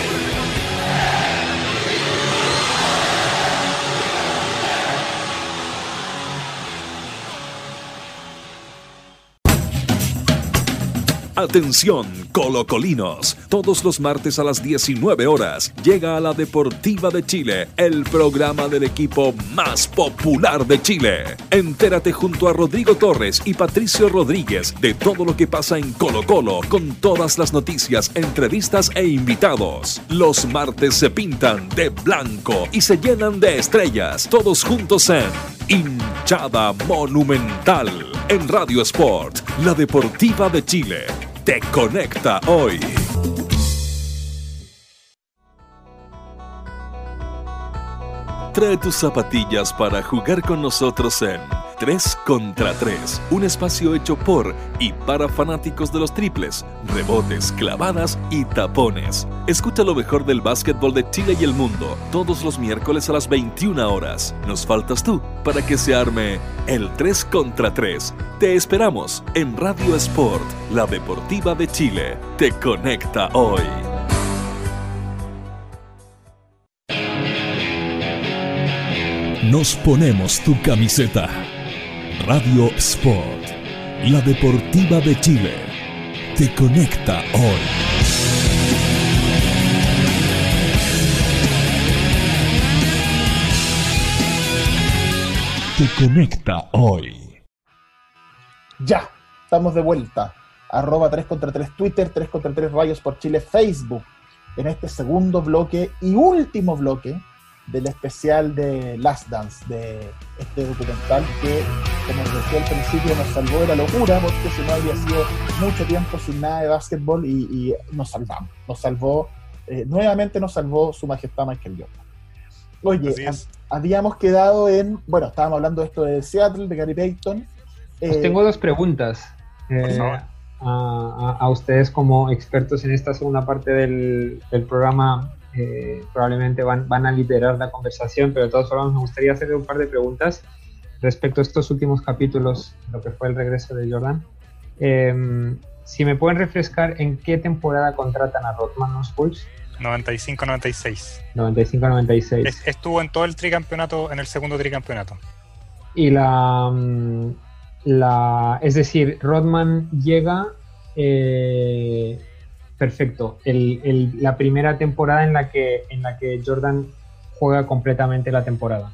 Atención, colocolinos. Todos los martes a las 19 horas llega a la Deportiva de Chile, el programa del equipo más popular de Chile. Entérate junto a Rodrigo Torres y Patricio Rodríguez de todo lo que pasa en Colo Colo con todas las noticias, entrevistas e invitados. Los martes se pintan de blanco y se llenan de estrellas, todos juntos en Hinchada Monumental en Radio Sport, la Deportiva de Chile te conecta hoy. Trae tus zapatillas para jugar con nosotros en 3 contra 3, un espacio hecho por y para fanáticos de los triples, rebotes, clavadas y tapones. Escucha lo mejor del básquetbol de Chile y el mundo todos los miércoles a las 21 horas. Nos faltas tú para que se arme el 3 contra 3. Te esperamos en Radio Sport, la deportiva de Chile. Te conecta hoy. Nos ponemos tu camiseta. Radio Sport, la deportiva de Chile, te conecta hoy. Te conecta hoy. Ya, estamos de vuelta. Arroba 3 contra 3 Twitter, 3 contra 3 Rayos por Chile Facebook. En este segundo bloque y último bloque del especial de Last Dance, de este documental que, como les decía al principio, nos salvó de la locura, porque si no había sido mucho tiempo sin nada de básquetbol y, y nos salvamos. Nos salvó, eh, nuevamente nos salvó su majestad Michael Jordan. Oye, habíamos quedado en, bueno, estábamos hablando de esto de Seattle, de Gary Payton. Os Eh, tengo dos preguntas eh, favor. a, a- a ustedes como expertos en esta segunda parte del, del programa. Eh, probablemente van, van a liderar la conversación, pero de todas formas me gustaría hacerle un par de preguntas respecto a estos últimos capítulos, lo que fue el regreso de Jordan. Eh, si me pueden refrescar en qué temporada contratan a Rodman los Bulls, 95-96. 95-96. Es- Estuvo en todo el tricampeonato, en el segundo tricampeonato. Y la, la. Es decir, Rodman llega. eh, perfecto. El- el- la primera temporada en la, que, en la que Jordan juega completamente la temporada.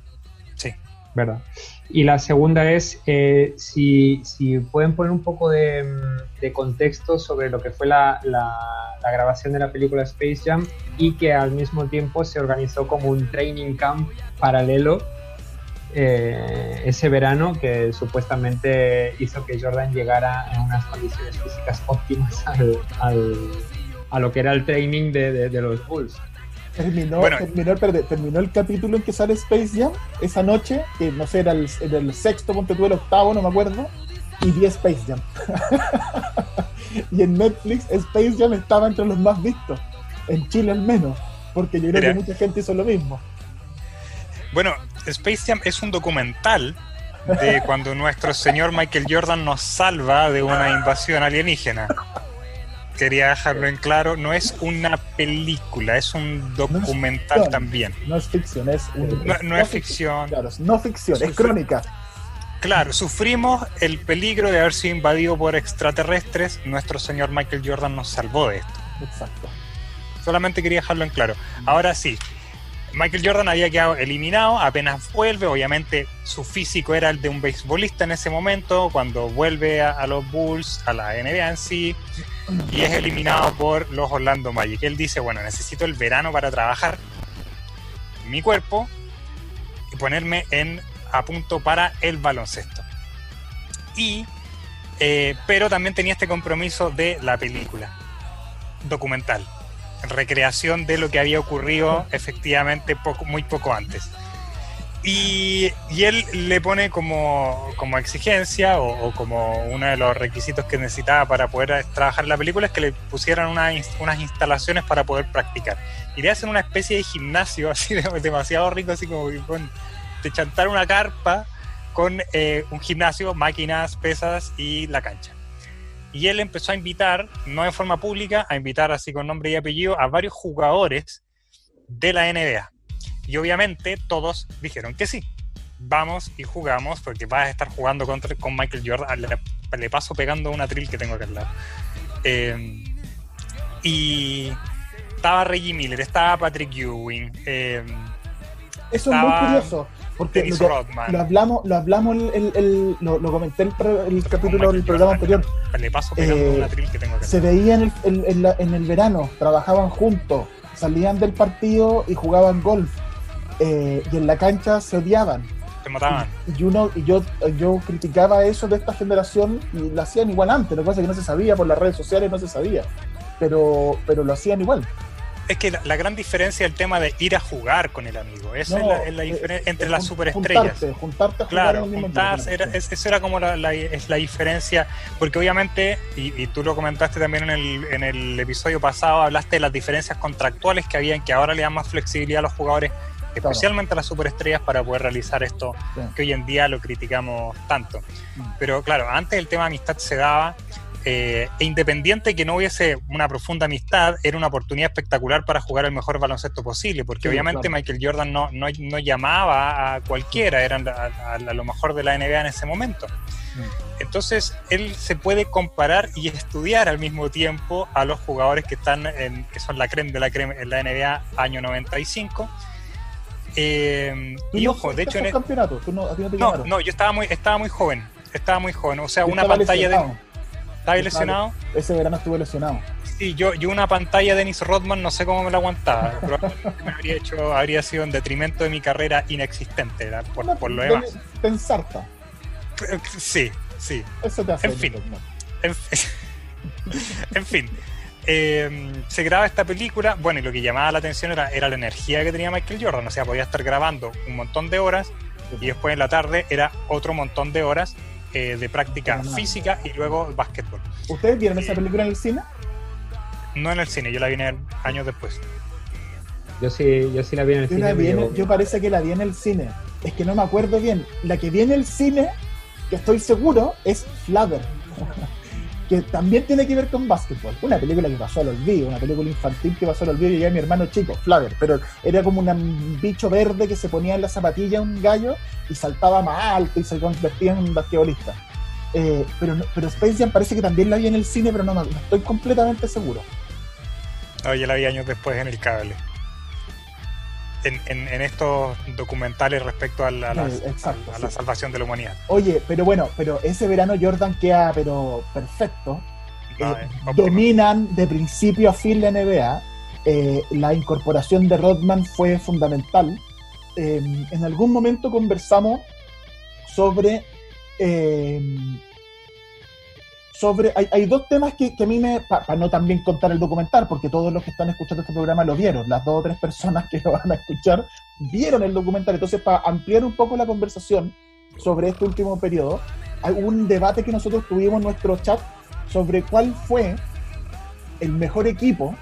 Sí. ¿Verdad? Y la segunda es eh, si, si pueden poner un poco de, de contexto sobre lo que fue la, la- la grabación de la película Space Jam y que al mismo tiempo se organizó como un training camp paralelo eh, ese verano que supuestamente hizo que Jordan llegara en unas condiciones físicas óptimas al, al- a lo que era el training de, de- de los Bulls. Terminó, Bueno. terminó, espérate, terminó el capítulo en que sale Space Jam esa noche, que no sé, era el, era el sexto, ponte tú el octavo, no me acuerdo, y vi Space Jam. y en Netflix Space Jam estaba entre los más vistos, en Chile al menos, porque yo creo Mira. que mucha gente hizo lo mismo. Bueno, Space Jam es un documental de cuando nuestro señor Michael Jordan nos salva de una invasión alienígena. Quería dejarlo en claro, no es una película, es un documental también. No es ficción, es un- No, no es ficción. Claro, es no ficción, es crónica. Claro, sufrimos el peligro de haber sido invadido por extraterrestres. Nuestro señor Michael Jordan nos salvó de esto. Exacto. Solamente quería dejarlo en claro. Ahora sí, Michael Jordan había quedado eliminado, apenas vuelve, obviamente su físico era el de un beisbolista en ese momento, cuando vuelve a, los Bulls, a la NBA en sí, y es eliminado por los Orlando Magic. Él dice, bueno, necesito el verano para trabajar mi cuerpo y ponerme en, a punto para el baloncesto. Y, eh, pero también tenía este compromiso de la película documental recreación de lo que había ocurrido efectivamente poco, muy poco antes. Y, él le pone como, como exigencia o, como uno de los requisitos que necesitaba para poder trabajar la película es que le pusieran una unas instalaciones para poder practicar. Y le hacen una especie de gimnasio así de- demasiado rico, así como con, te chantar una carpa con eh, un gimnasio, máquinas, pesas y la cancha. Y él empezó a invitar, no de forma pública, a invitar así con nombre y apellido a varios jugadores de la NBA. Y obviamente todos dijeron que sí. Vamos y jugamos porque vas a estar jugando contra, con Michael Jordan. Le, le paso pegando una trill que tengo acá al lado. Eh, y estaba Reggie Miller, estaba Patrick Ewing, eh, Eso es muy curioso, porque lo, hablamos, lo hablamos el, el- el- lo, lo comenté el, el capítulo del programa anterior. Le paso pegando Eh, una que tengo se veían en el, en- la- en el verano, trabajaban juntos, salían del partido y jugaban golf. eh, y en la cancha se odiaban. Se mataban. Y, uno, y yo, yo criticaba eso de esta generación y lo hacían igual antes. Lo que pasa es que no se sabía por las redes sociales, no se sabía. Pero, pero lo hacían igual. Es que la, la gran diferencia es el tema de ir a jugar con el amigo. Esa No, es la, es la eh, diferencia entre eh, las superestrellas. Juntarte, juntarte a jugar Claro, juntarse, era, es- eso era como la, la- es la diferencia, porque obviamente, y, y tú lo comentaste también en el, en el episodio pasado, hablaste de las diferencias contractuales que habían, que ahora le dan más flexibilidad a los jugadores, especialmente a las superestrellas, para poder realizar esto Sí. que hoy en día lo criticamos tanto. Mm. Pero claro, antes el tema de amistad se daba, eh, e independiente que no hubiese una profunda amistad, era una oportunidad espectacular para jugar el mejor baloncesto posible, porque Sí, obviamente claro. Michael Jordan no, no, no llamaba a cualquiera, eran a, a- a lo mejor de la NBA en ese momento. Mm. Entonces él se puede comparar y estudiar al mismo tiempo a los jugadores que están en, que son la creme de la creme en la NBA año 95 Eh, y no ojo, de hecho, en el- campeonatos, tú no, a ti no te no, no, yo estaba muy, estaba muy joven, estaba muy joven, o sea, una pantalla de... ¿Estaba lesionado? Ese verano estuve lesionado. Sí, yo, yo una pantalla de Dennis Rodman no sé cómo me la aguantaba. Probablemente me habría hecho, habría sido en detrimento de mi carrera inexistente, ¿verdad? Por, Una- por lo de- demás. Te ensarta. Sí, sí. Eso te hace. En fin. En, en fin. eh, se graba esta película, bueno, y lo que llamaba la atención era, era la energía que tenía Michael Jordan, o sea, podía estar grabando un montón de horas y después en la tarde era otro montón de horas eh, de práctica física y luego básquetbol. ¿Ustedes vieron esa película en el cine? No en el cine, yo la vine años después. Yo sí, yo sí la vi en el Yo, cine. vi en- yo parece que la vi en el cine. Es que no me acuerdo bien. La que vi en el cine, que estoy seguro, es Flavor. Que también tiene que ver con básquetbol. Una película que pasó al olvido, una película infantil que pasó al olvido y ya mi hermano chico, Flavor. Pero era como un bicho verde que se ponía en la zapatilla un gallo y saltaba más alto y se convertía en un basquetbolista. Eh, pero, pero Space parece que también la vi en el cine, pero no, estoy completamente seguro. No, yo la vi años después en el cable. En, en- en estos documentales respecto a la, a la- exacto, a la sí. salvación de la humanidad. Oye, pero bueno, pero ese verano Jordan queda pero perfecto. No, Eh, dominan de principio a fin la NBA. Eh, la incorporación de Rodman fue fundamental. Eh, en algún momento conversamos sobre. Sobre hay, dos temas que, que a mí me. Para no también contar el documental, porque todos los que están escuchando este programa lo vieron. Las dos o tres personas que lo van a escuchar vieron el documental. Entonces, para ampliar un poco la conversación sobre este último periodo, hay un debate que nosotros tuvimos en nuestro chat sobre cuál fue el mejor equipo,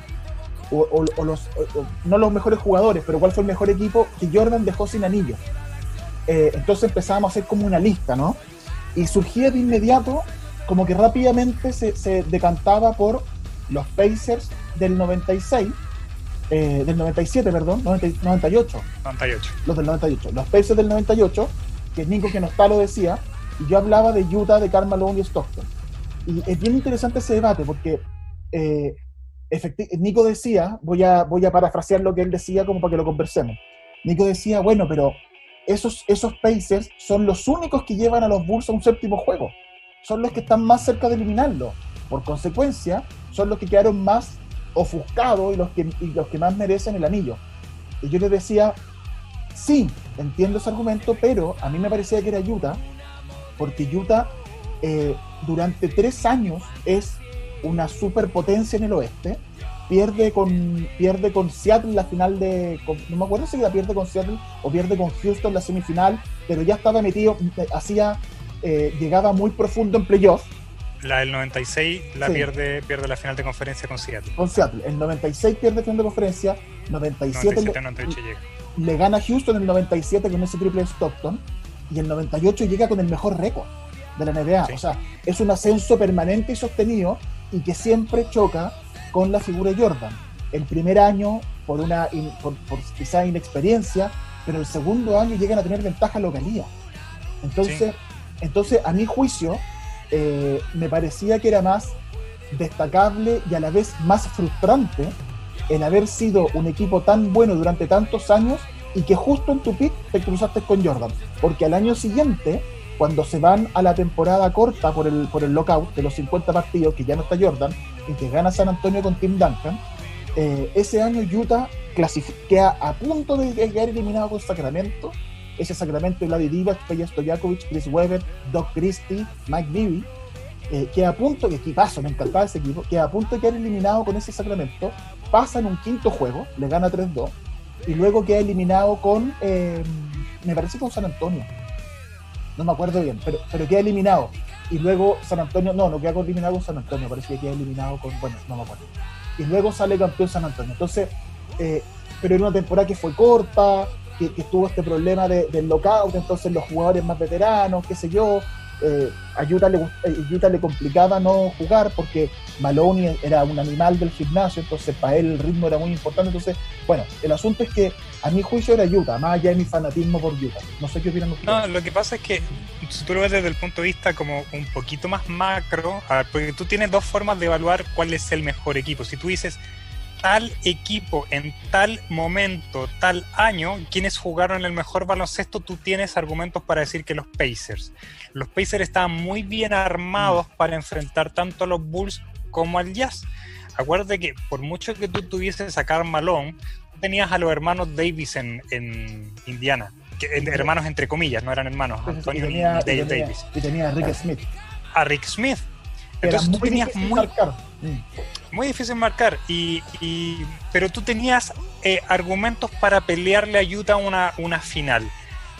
o, o- los, no los mejores jugadores, pero cuál fue el mejor equipo que Jordan dejó sin anillo. Eh, entonces empezábamos a hacer como una lista, ¿no? Y surgía de inmediato, como que rápidamente se, se decantaba por los Pacers del 96, eh, del 97, perdón, 90 98 98. los del 98. Los Pacers del 98, que Nico que no está lo decía, y yo hablaba de Utah, de Karl Malone y Stockton. Y es bien interesante ese debate porque eh, Nico decía, voy a, voy a parafrasear lo que él decía como para que lo conversemos. Nico decía, bueno, pero esos, esos Pacers son los únicos que llevan a los Bulls a un séptimo juego. Son los que están más cerca de eliminarlo. Por consecuencia, son los que quedaron más ofuscados y los que, y los que más merecen el anillo. Y yo le decía, sí, entiendo ese argumento, pero a mí me parecía que era Utah, porque Utah eh, durante tres años es una superpotencia en el oeste. Pierde con, pierde con Seattle la final de. no me acuerdo si la pierde con Seattle o pierde con Houston la semifinal, pero ya estaba metido, hacía. Eh, llegaba muy profundo en playoff La del 96 la Sí. pierde, pierde la final de conferencia con Seattle. con Seattle. El 96 pierde final de conferencia, 97, 97 le- 98 llega. le gana Houston en el 97 con ese triple de Stockton y el 98 llega con el mejor récord de la NBA. Sí. O sea, es un ascenso permanente y sostenido y que siempre choca con la figura de Jordan. El primer año por una in- por, por quizá inexperiencia, pero el segundo año llegan a tener ventaja localía. Entonces, entonces a mi juicio, eh, me parecía que era más destacable y a la vez más frustrante el haber sido un equipo tan bueno durante tantos años y que justo en tu pick te cruzaste con Jordan. Porque al año siguiente, cuando se van a la temporada corta por el, por el lockout de los 50 partidos, que ya no está Jordan, y que gana San Antonio con Tim Duncan, eh, ese año Utah clasifi- queda a punto de quedar eliminado con Sacramento. Ese Sacramento, Vladi Divac, Peja Stojakovic, Chris Webber, Doc Christie, Mike Bibby, eh, queda a punto, que equipazo, me encantaba ese equipo, queda a punto de quedar eliminado con ese Sacramento, pasa en un quinto juego, le gana 3-2, y luego queda eliminado con, eh, me parece con San Antonio, no me acuerdo bien, pero, pero queda eliminado. Y luego San Antonio, no, no queda eliminado con San Antonio, parece que queda eliminado con, bueno, no me acuerdo. Y luego sale campeón San Antonio. Entonces, eh, pero en una temporada que fue corta, que, que tuvo este problema de- del lockout, entonces los jugadores más veteranos, qué sé yo, eh, a Utah le, eh, Utah le complicaba no jugar porque Maloney era un animal del gimnasio, entonces para él el ritmo era muy importante. Entonces, bueno, el asunto es que a mi juicio era Utah, más allá de mi fanatismo por Utah. No sé qué opinan ustedes. No, lo que pasa es que si tú lo ves desde el punto de vista como un poquito más macro, a ver, porque tú tienes dos formas de evaluar cuál es el mejor equipo. Si tú dices tal equipo, en tal momento, tal año, quienes jugaron el mejor baloncesto, tú tienes argumentos para decir que los Pacers. Los Pacers estaban muy bien armados Mm. para enfrentar tanto a los Bulls como al Jazz. Acuérdate que por mucho que tú tuvieses a Karl Malone, tú tenías a los hermanos Davis en, en Indiana. Que, hermanos entre comillas, no eran hermanos. Y Antonio y tenía, y tenía- Davis. y tenía a Rick Smith. A Rick Smith. Entonces tú muy tenías difícil muy, marcar. Mm. muy difícil marcar, y, y- pero tú tenías eh, argumentos para pelearle a Utah una, una final.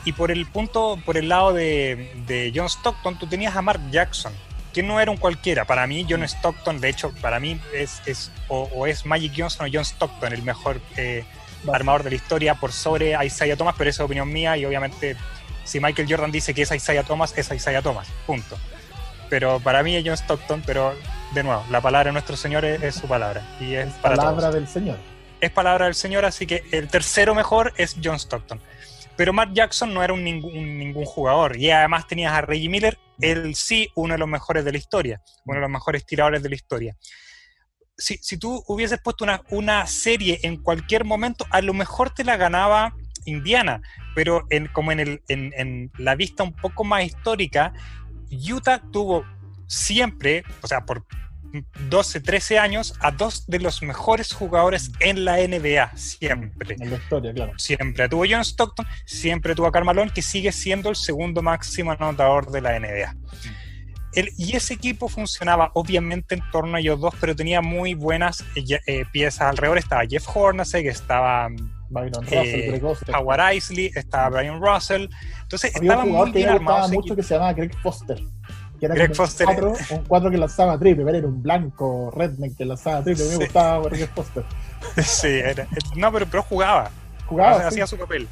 Y por el punto, por el lado de, de John Stockton, tú tenías a Mark Jackson, que no era un cualquiera. Para mí, John Stockton, de hecho, para mí es, es o, o es Magic Johnson o John Stockton el mejor eh, armador de la historia por sobre Isaiah Thomas, pero esa es opinión mía y obviamente si Michael Jordan dice que es Isaiah Thomas, es Isaiah Thomas, punto. Pero para mí es John Stockton, pero de nuevo, la palabra de nuestro Señor es, es su palabra y es para Palabra todos. del Señor. Es palabra del Señor, así que el tercero mejor es John Stockton. Pero Mark Jackson no era un ningún, ningún jugador y además tenías a Reggie Miller, él sí uno de los mejores de la historia, uno de los mejores tiradores de la historia. Si, si tú hubieses puesto una, una serie en cualquier momento, a lo mejor te la ganaba Indiana, pero en, como en, el, en, en la vista un poco más histórica, Utah tuvo siempre, o sea, por 12, 13 años, a dos de los mejores jugadores en la NBA, siempre. En la historia, claro. Siempre tuvo John Stockton, siempre tuvo a Karl Malone, que sigue siendo el segundo máximo anotador de la NBA. El- y ese equipo funcionaba obviamente en torno a ellos dos, pero tenía muy buenas eh, eh, piezas alrededor. Estaba Jeff Hornacek, estaba Byron Eh, Russell, Greg Oster. Howard Isley, estaba Brian Russell. Entonces Había un estaba jugador muy que bien gustaba armado. mucho equipo. que se llamaba Greg Foster. Que era Greg Foster. Un cuatro, un cuatro que lanzaba triple, pero era un blanco redneck que lanzaba triple. A mí Sí. me gustaba Greg Foster. Sí, era- no, pero, pero jugaba. Jugaba, O sea, sí. hacía su papel.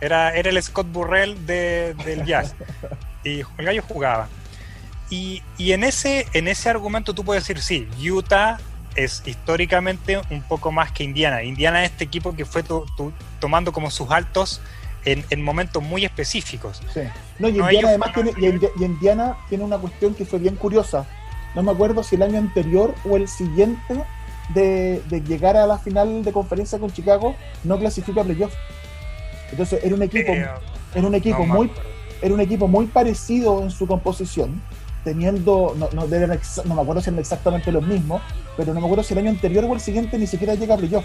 Era, era el Scott Burrell de- del jazz. y el gallo jugaba. Y, y en, ese, en ese argumento tú puedes decir, sí, Utah es históricamente un poco más que Indiana. Indiana es este equipo que fue to- to- tomando como sus altos en, en momentos muy específicos. Sí. No, y No, Indiana además tiene, y y Indiana tiene una cuestión que fue bien curiosa. No me acuerdo si el año anterior o el siguiente de, de llegar a la final de conferencia con Chicago no clasifica a playoff. Entonces era un equipo, Eh, era un equipo no muy era un equipo muy parecido en su composición, teniendo, no, no, deben no me acuerdo si eran exactamente los mismos, pero no me acuerdo si el año anterior o el siguiente ni siquiera llega a playoff.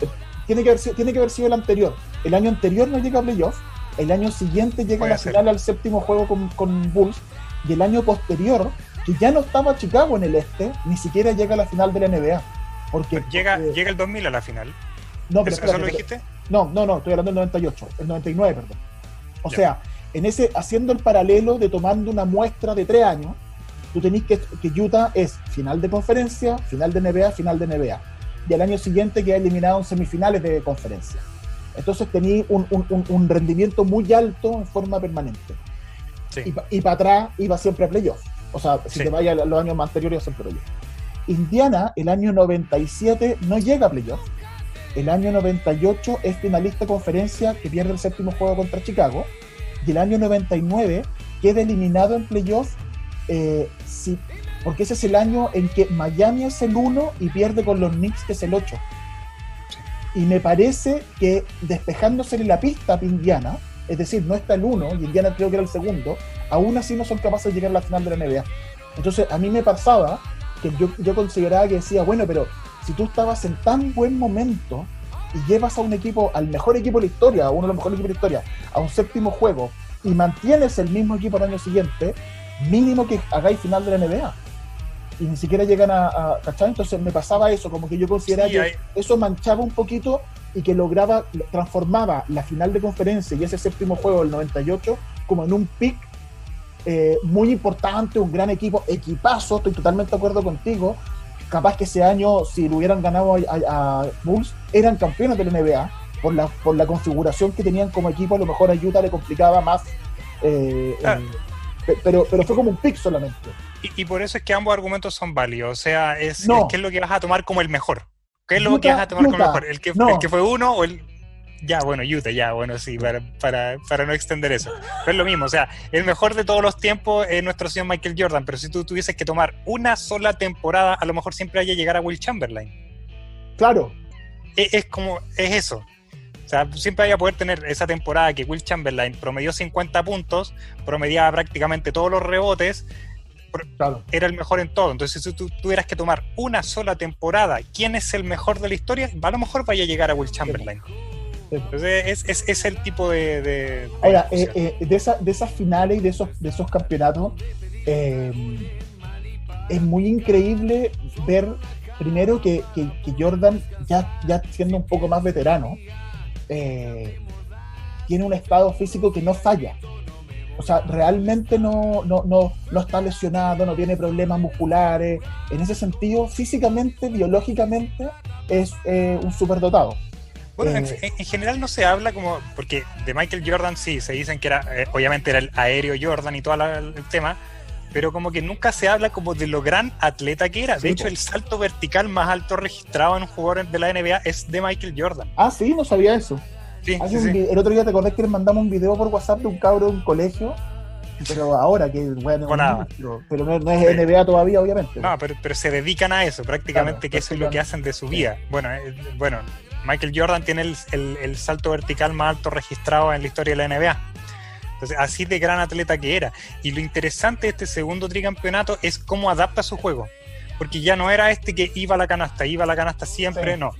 Eh, Tiene que, haber sido, tiene que haber sido el anterior. El año anterior no llega a playoff, el año siguiente llega Puede a la ser. final al séptimo juego con, con Bulls, y el año posterior, que ya no estaba Chicago en el este, ni siquiera llega a la final de la NBA. Porque, Llega, porque- llega el 2000 a la final. no, pero ¿Eso, eso lo dijiste? no, no, no, estoy hablando del 98, el 99, perdón. O Ya. sea, en ese, haciendo el paralelo de tomando una muestra de tres años, tú tenés que, que Utah es final de conferencia, final de NBA, final de NBA. Y al año siguiente queda eliminado en semifinales de conferencia. Entonces tenéis un, un- un- rendimiento muy alto en forma permanente. Sí. Y, para atrás iba siempre a playoff. O sea, si Sí. te vayas a los años más anteriores, siempre playoff. Indiana, el año 97, no llega a playoff. El año 98 es finalista de conferencia que pierde el séptimo juego contra Chicago. Y el año 99 queda eliminado en playoff eh, sí, porque ese es el año en que Miami es el 1 y pierde con los Knicks, que es el 8. Y me parece que despejándose la pista a Indiana, es decir, no está el 1 y Indiana creo que era el segundo, aún así no son capaces de llegar a la final de la NBA. Entonces a mí me pasaba que yo, yo consideraba que decía, bueno, pero si tú estabas en tan buen momento y llevas a un equipo, al mejor equipo de la historia, a uno de los mejores equipos de la historia, a un séptimo juego y mantienes el mismo equipo al año siguiente, mínimo que hagáis final de la NBA. Y ni siquiera llegan a, a ¿cachai? Entonces me pasaba eso, como que yo consideraba Sí, que hay- eso manchaba un poquito y que lograba, transformaba la final de conferencia y ese séptimo juego del 98 como en un pick eh, muy importante, un gran equipo, equipazo, estoy totalmente de acuerdo contigo. Capaz que ese año, si lo hubieran ganado a, a- a Bulls, eran campeones de la NBA. Por la, por la configuración que tenían como equipo, a lo mejor a Utah le complicaba más. eh, Ah. eh, pe- pero, pero fue como un pick solamente. Y, y por eso es que ambos argumentos son válidos. O sea, es, No. es qué es lo que vas a tomar como el mejor. ¿Qué es lo Utah, que vas a tomar como el mejor? ¿El que, No. el que fue uno o el.? Ya, bueno, Utah, ya, bueno, sí, para, para, para no extender eso. Pero es lo mismo, o sea, el mejor de todos los tiempos es nuestro señor Michael Jordan, pero si tú tuvieses que tomar una sola temporada, a lo mejor siempre haya llegar a Will Chamberlain. Claro. Es, es como, es eso. O sea, siempre vaya a poder tener esa temporada que Will Chamberlain promedió 50 puntos, promediaba prácticamente todos los rebotes, Claro. era el mejor en todo. Entonces, si tú tuvieras que tomar una sola temporada, ¿quién es el mejor de la historia? A lo mejor vaya a llegar a Will Chamberlain. Entonces, es, es, es el tipo de. de- de Ahora, eh, eh, de, esa- de esas finales y de esos, de esos campeonatos, eh, es muy increíble ver primero que, que- que Jordan, ya, ya siendo un poco más veterano, tiene un estado físico que no falla. O sea, realmente no, no, no, no está lesionado, no tiene problemas musculares. En ese sentido, físicamente, biológicamente, es un superdotado. Bueno, en, eh, en general no se habla como. Porque de Michael Jordan sí, se dicen que era. eh, obviamente era el aéreo Jordan y todo la- el tema. Pero como que nunca se habla como de lo gran atleta que era. De hecho, el salto vertical más alto registrado en un jugador de la NBA es de Michael Jordan. Ah, sí, no sabía eso. Sí, sí, un El otro día te acordás que les mandamos un video por WhatsApp de un cabro de un colegio, pero ahora que bueno, Con nada. pero, no, no es. NBA todavía, obviamente. No, pero, pero se dedican a eso, prácticamente Claro, que eso es lo que hacen de su vida. Bueno, eh, bueno, Michael Jordan tiene el, el- el salto vertical más alto registrado en la historia de la NBA. Entonces, así de gran atleta que era. Y lo interesante de este segundo tricampeonato es cómo adapta su juego. Porque ya no era este que iba a la canasta, iba a la canasta siempre, Sí. no.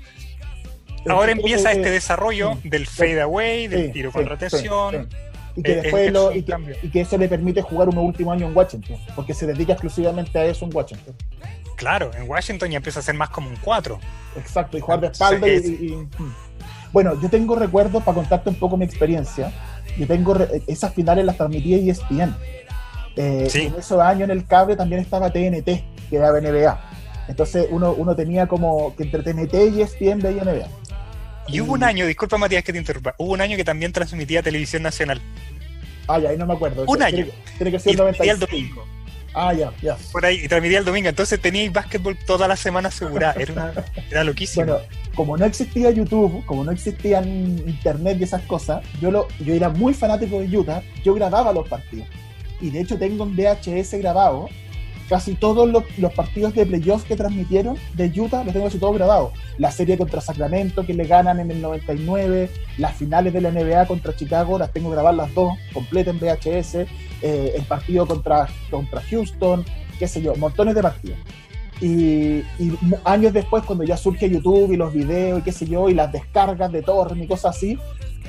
Ahora empieza este desarrollo sí. del fade away, del sí, tiro tensión. sí. Y que, Eh, después es lo- y, que, y que eso le permite jugar un último año en Washington, porque se dedica exclusivamente a eso en Washington. Claro, en Washington ya empieza a ser más como un 4. Exacto, y jugar de espalda y, es- y- y- mm. Bueno, yo tengo recuerdos, para contarte un poco mi experiencia, yo tengo re- esas finales las transmitía ESPN. Eh, Sí. y En esos años en el cable también estaba TNT, que daba NBA. Entonces uno, uno tenía como que entre TNT y ESPN veía NBA. Y hubo un año, disculpa Matías que te interrumpa, hubo un año que también transmitía televisión nacional. Ah, ya, ahí no me acuerdo. Un año. Tiene que Y ser transmitía el 95. domingo. Ah, ya, ya. Por ahí, y transmitía el domingo. Entonces teníais básquetbol toda la semana asegurada. Era, una, era loquísimo. Bueno, como no existía YouTube, como no existían internet y esas cosas, yo, lo, yo era muy fanático de Utah, yo grababa los partidos. Y de hecho tengo en VHS grabado casi todos los, los partidos de playoffs que transmitieron de Utah, los tengo casi todos grabados. La serie contra Sacramento que le ganan en el 99, las finales de la NBA contra Chicago, las tengo grabadas las dos, completas en VHS, eh, el partido contra, contra Houston, qué sé yo, montones de partidos. Y, y años después, cuando ya surge YouTube y los videos y qué sé yo, y las descargas de torrent y cosas así,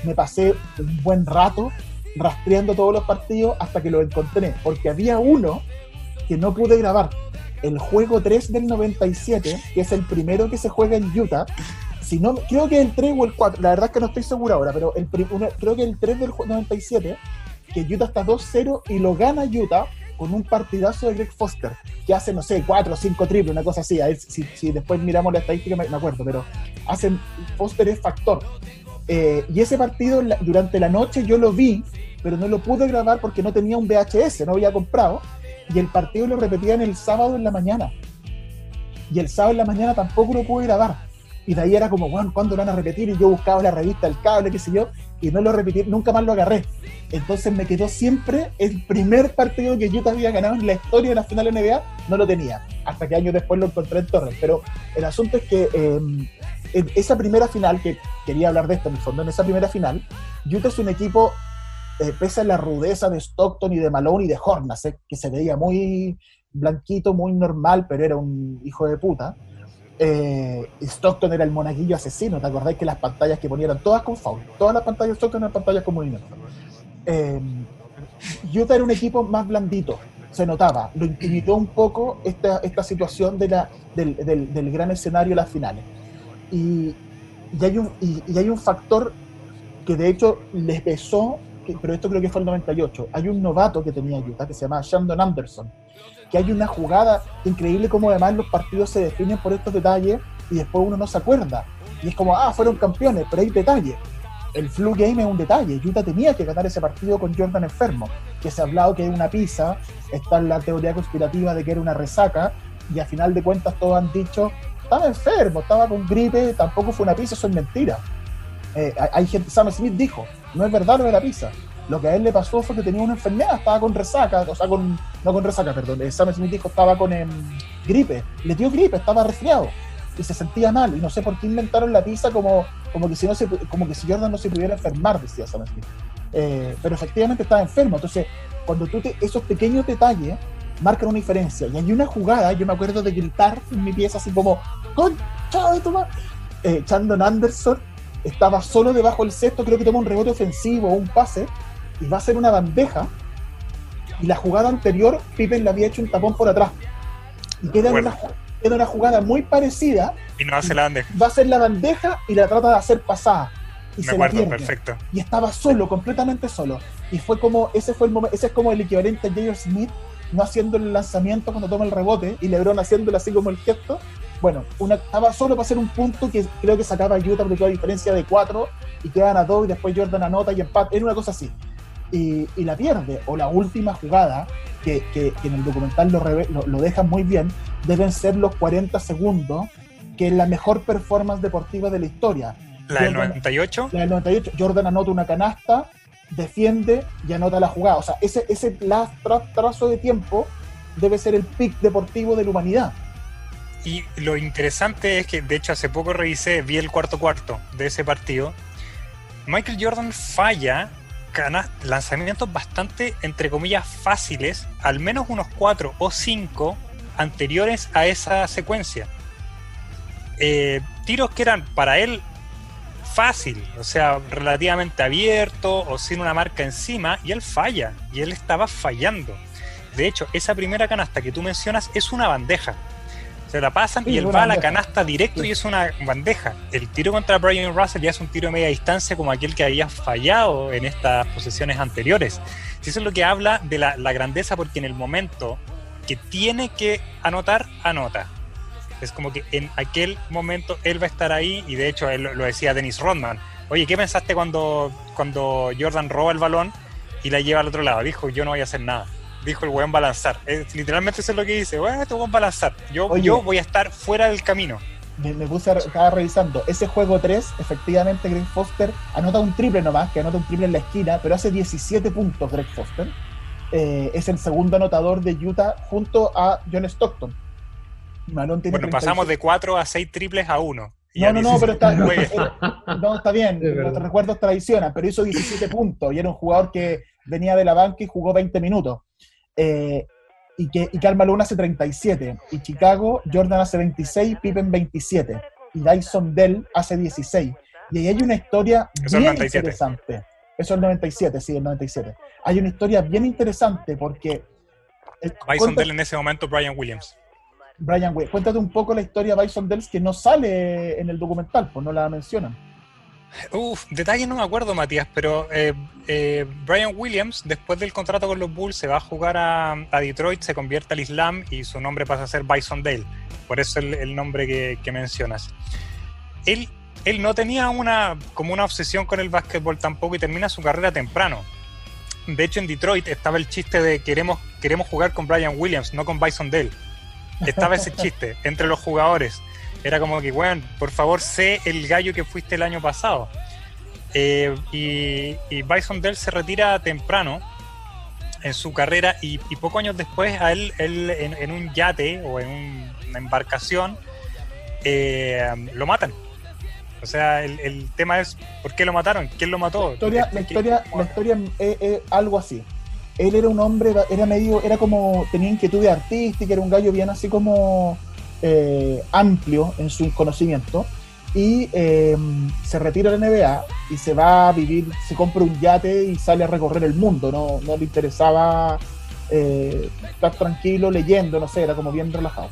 me pasé un buen rato rastreando todos los partidos hasta que lo encontré, porque había uno que no pude grabar. El juego 3 del 97, que es el primero que se juega en Utah, si no, creo que el 3 o el 4, la verdad es que no estoy seguro ahora, pero el, uno- creo que el 3 del ju- 97, que Utah está 2-0 y lo gana Utah con un partidazo de Greg Foster, que hace, no sé, 4 o 5 triples, una cosa así. A si, después miramos la estadística, me, acuerdo, pero hacen, Foster es factor. Eh, y ese partido durante la noche yo lo vi, pero no lo pude grabar porque no tenía un VHS, no había comprado. Y el partido lo repetían el sábado en la mañana. Y el sábado en la mañana tampoco lo pude grabar. Y de ahí era como, bueno, ¿cuándo lo van a repetir? Y yo buscaba la revista El Cable, qué sé yo, y no lo repetí, nunca más lo agarré. Entonces me quedó siempre el primer partido que Utah había ganado en la historia de la final NBA, no lo tenía. Hasta que años después lo encontré en Torres. Pero el asunto es que eh, en esa primera final, que quería hablar de esto en el fondo, en esa primera final, Utah es un equipo, eh, pese a la rudeza de Stockton y de Malone y de Hornacek, que se veía muy blanquito, muy normal, pero era un hijo de puta. Eh, Stockton era el monaguillo asesino, ¿te acordáis que las pantallas que ponían todas con foul? Todas las pantallas de Stockton eran pantallas con movimiento. Eh, Utah era un equipo más blandito, se notaba, lo intimidó un poco esta, esta situación de la, del, del, del gran escenario de las finales. Y, y, hay un, y, y hay un factor que de hecho les pesó, pero esto creo que fue el 98. Hay un novato que tenía Utah que se llama Shandon Anderson, que hay una jugada increíble como además los partidos se definen por estos detalles y después uno no se acuerda. Y es como, ah, fueron campeones, pero hay detalles. El flu game es un detalle. Utah tenía que ganar ese partido con Jordan enfermo, que se ha hablado que era una pizza, está en la teoría conspirativa de que era una resaca, y a final de cuentas todos han dicho, estaba enfermo, estaba con gripe, tampoco fue una pizza, eso es mentira. Eh, hay- gente, Sam Smith dijo, no es verdad lo de la pizza. Lo que a él le pasó fue que tenía una enfermedad, estaba con resaca, o sea, con, no con resaca, perdón. Sam Smith dijo estaba con em, gripe, le dio gripe, estaba resfriado. y se sentía mal. Y no sé por qué inventaron la pizza como, como, que, si no se, como que si Jordan no se pudiera enfermar, decía Sam Smith. Eh, pero efectivamente estaba enfermo. Entonces, cuando tú te, esos pequeños detalles marcan una diferencia. Y hay una jugada, yo me acuerdo de gritar en mi pieza así como, ¡Concha de tu! Eh, Chandon Anderson estaba solo debajo del cesto, creo que toma un rebote ofensivo o un pase, y va a hacer una bandeja. Y la jugada anterior, Pippen le había hecho un tapón por atrás. Y queda, en Bueno. una, queda una jugada muy parecida. Y no hace la bandeja. Va a hacer la bandeja y la trata de hacer pasada. Y Me se la acuerdo, perfecto. y estaba solo, completamente solo. Y fue como, ese fue el momento, ese es como el equivalente a J.R. Smith no haciendo el lanzamiento cuando toma el rebote y LeBron haciéndolo así como el gesto. Bueno, una, estaba solo para hacer un punto que creo que sacaba a Utah porque quedó a diferencia de cuatro y quedan a dos y después Jordan anota y empate. Era una cosa así. Y, y la pierde. O la última jugada, que, que- que en el documental lo, reve- lo, lo dejan muy bien, deben ser los 40 segundos, que es la mejor performance deportiva de la historia. La del Jordan- 98, la del 98, Jordan anota una canasta, defiende y anota la jugada. O sea, ese, ese trazo de tiempo debe ser el pick deportivo de la humanidad. Y lo interesante es que, de hecho, hace poco revisé, vi el cuarto cuarto de ese partido. Michael Jordan falla lanzamientos bastante, entre comillas, fáciles, al menos unos cuatro o cinco anteriores a esa secuencia. Eh, tiros que eran para él fácil, o sea, relativamente abierto o sin una marca encima, y él falla, y él estaba fallando. De hecho, esa primera canasta que tú mencionas es una bandeja. Se la pasan Sí, y él va a la canasta directo Sí. y es una bandeja. El tiro contra Brian Russell ya es un tiro de media distancia como aquel que había fallado en estas posesiones anteriores. Eso es lo que habla de la, la grandeza, porque en el momento que tiene que anotar, anota. Es como que en aquel momento él va a estar ahí y de hecho él lo decía Dennis Rodman. Oye, ¿qué pensaste cuando, cuando Jordan roba el balón y la lleva al otro lado? Dijo, yo no voy a hacer nada. Dijo el weón va a lanzar. Es- literalmente eso es lo que dice. Bueno, este weón va a lanzar. Yo, Oye. yo voy a estar fuera del camino. Me, me puse, a, estaba revisando. Ese juego 3, efectivamente, Greg Foster anota un triple nomás, que anota un triple en la esquina, pero hace 17 puntos Greg Foster. Eh, es el segundo anotador de Utah junto a John Stockton. Malone tiene Bueno, 36. pasamos de 4 a 6 triples a 1. No, no, no, pero está, bien. no, está bien, los recuerdos traicionan, pero hizo 17 puntos y era un jugador que venía de la banca y jugó 20 minutos. Eh, y que y Karl Malone hace 37. Y Chicago, Jordan hace 26, Pippen 27. Y Dyson Dell hace 16. Y ahí hay una historia Eso bien 97. interesante. Eso es el 97, sí, el 97. Hay una historia bien interesante porque... eh, Bison cuenta- Dell en ese momento, Brian Williams. Brian Way, cuéntate un poco la historia de Bison Dells que no sale en el documental, pues no la mencionan. Uf, detalles no me acuerdo, Matías, pero eh, eh, Brian Williams, después del contrato con los Bulls, se va a jugar a, a Detroit, se convierte al Islam y su nombre pasa a ser Bison Dale. Por eso el, el nombre que, que mencionas. Él, él no tenía una, como una obsesión con el básquetbol tampoco y termina su carrera temprano. De hecho, en Detroit estaba el chiste de queremos, queremos jugar con Brian Williams, no con Bison Dale. Estaba ese chiste entre los jugadores. Era como que, bueno, por favor, sé el gallo que fuiste el año pasado. Eh, y, y Bison Dell se retira temprano en su carrera y, y pocos años después a él, él en, en un yate o en un- una embarcación eh, lo matan. O sea, el, el tema es ¿por qué lo mataron? ¿Quién lo mató? La historia, la ¿Qué- historia, la historia es, es algo así. Él era un hombre, era medio, era como, tenía inquietudes artísticas, era un gallo bien así como eh, amplio en su conocimiento. Y eh, se retira de la NBA y se va a vivir, se compra un yate y sale a recorrer el mundo. No, no le interesaba eh, estar tranquilo leyendo, no sé, era como bien relajado.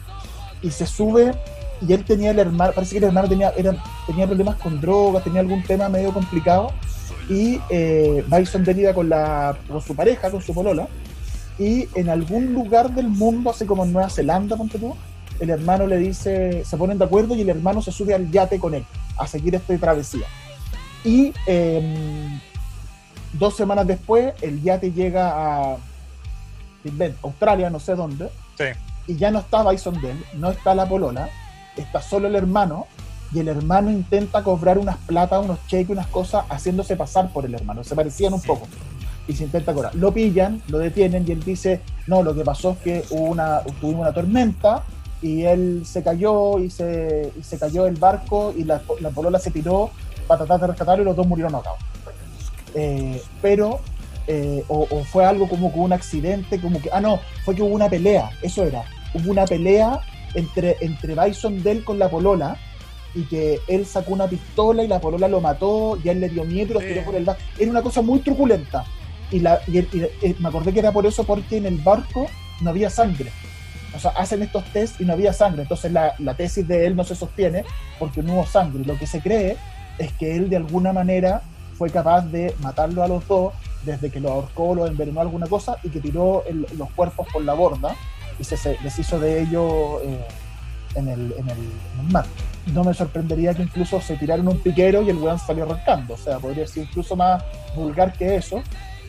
Y se sube y él tenía el hermano, parece que el hermano tenía, tenía problemas con drogas, tenía algún tema medio complicado y eh, Bison Dell iba con, la, con su pareja, con su polola, y en algún lugar del mundo, así como en Nueva Zelanda, ponte tú, el hermano le dice, se ponen de acuerdo y el hermano se sube al yate con él, a seguir esta travesía. Y eh, dos semanas después, el yate llega a Australia, no sé dónde, Sí. y ya no está Bison Dell, no está la polola, está solo el hermano, y el hermano intenta cobrar unas plata, unos cheques, unas cosas, haciéndose pasar por el hermano. Se parecían un poco. Y se intenta cobrar. Lo pillan, lo detienen y él dice, no, lo que pasó es que hubo una, tuvimos una tormenta y él se cayó y se, y se cayó el barco y la, la polola se tiró para tratar de rescatarlo y los dos murieron ahogados. Eh, pero, eh, o, o fue algo como que un accidente, como que, ah, no, fue que hubo una pelea, eso era, hubo una pelea entre, entre Bison Dell con la polola y que él sacó una pistola y la polola lo mató y él le dio miedo y lo tiró por el barco. Era una cosa muy truculenta. Y, la, y, y- y me acordé que era por eso porque en el barco no había sangre. O sea, hacen estos test y no había sangre. Entonces la, la tesis de él no se sostiene porque no hubo sangre. Lo que se cree es que él de alguna manera fue capaz de matarlo a los dos desde que lo ahorcó, lo envenenó alguna cosa y que tiró el- los cuerpos por la borda y se, se deshizo de ello eh, en, el, en, el, en el mar. No me sorprendería que incluso se tiraron un piquero y el weón salió arrancando. O sea, podría ser incluso más vulgar que eso.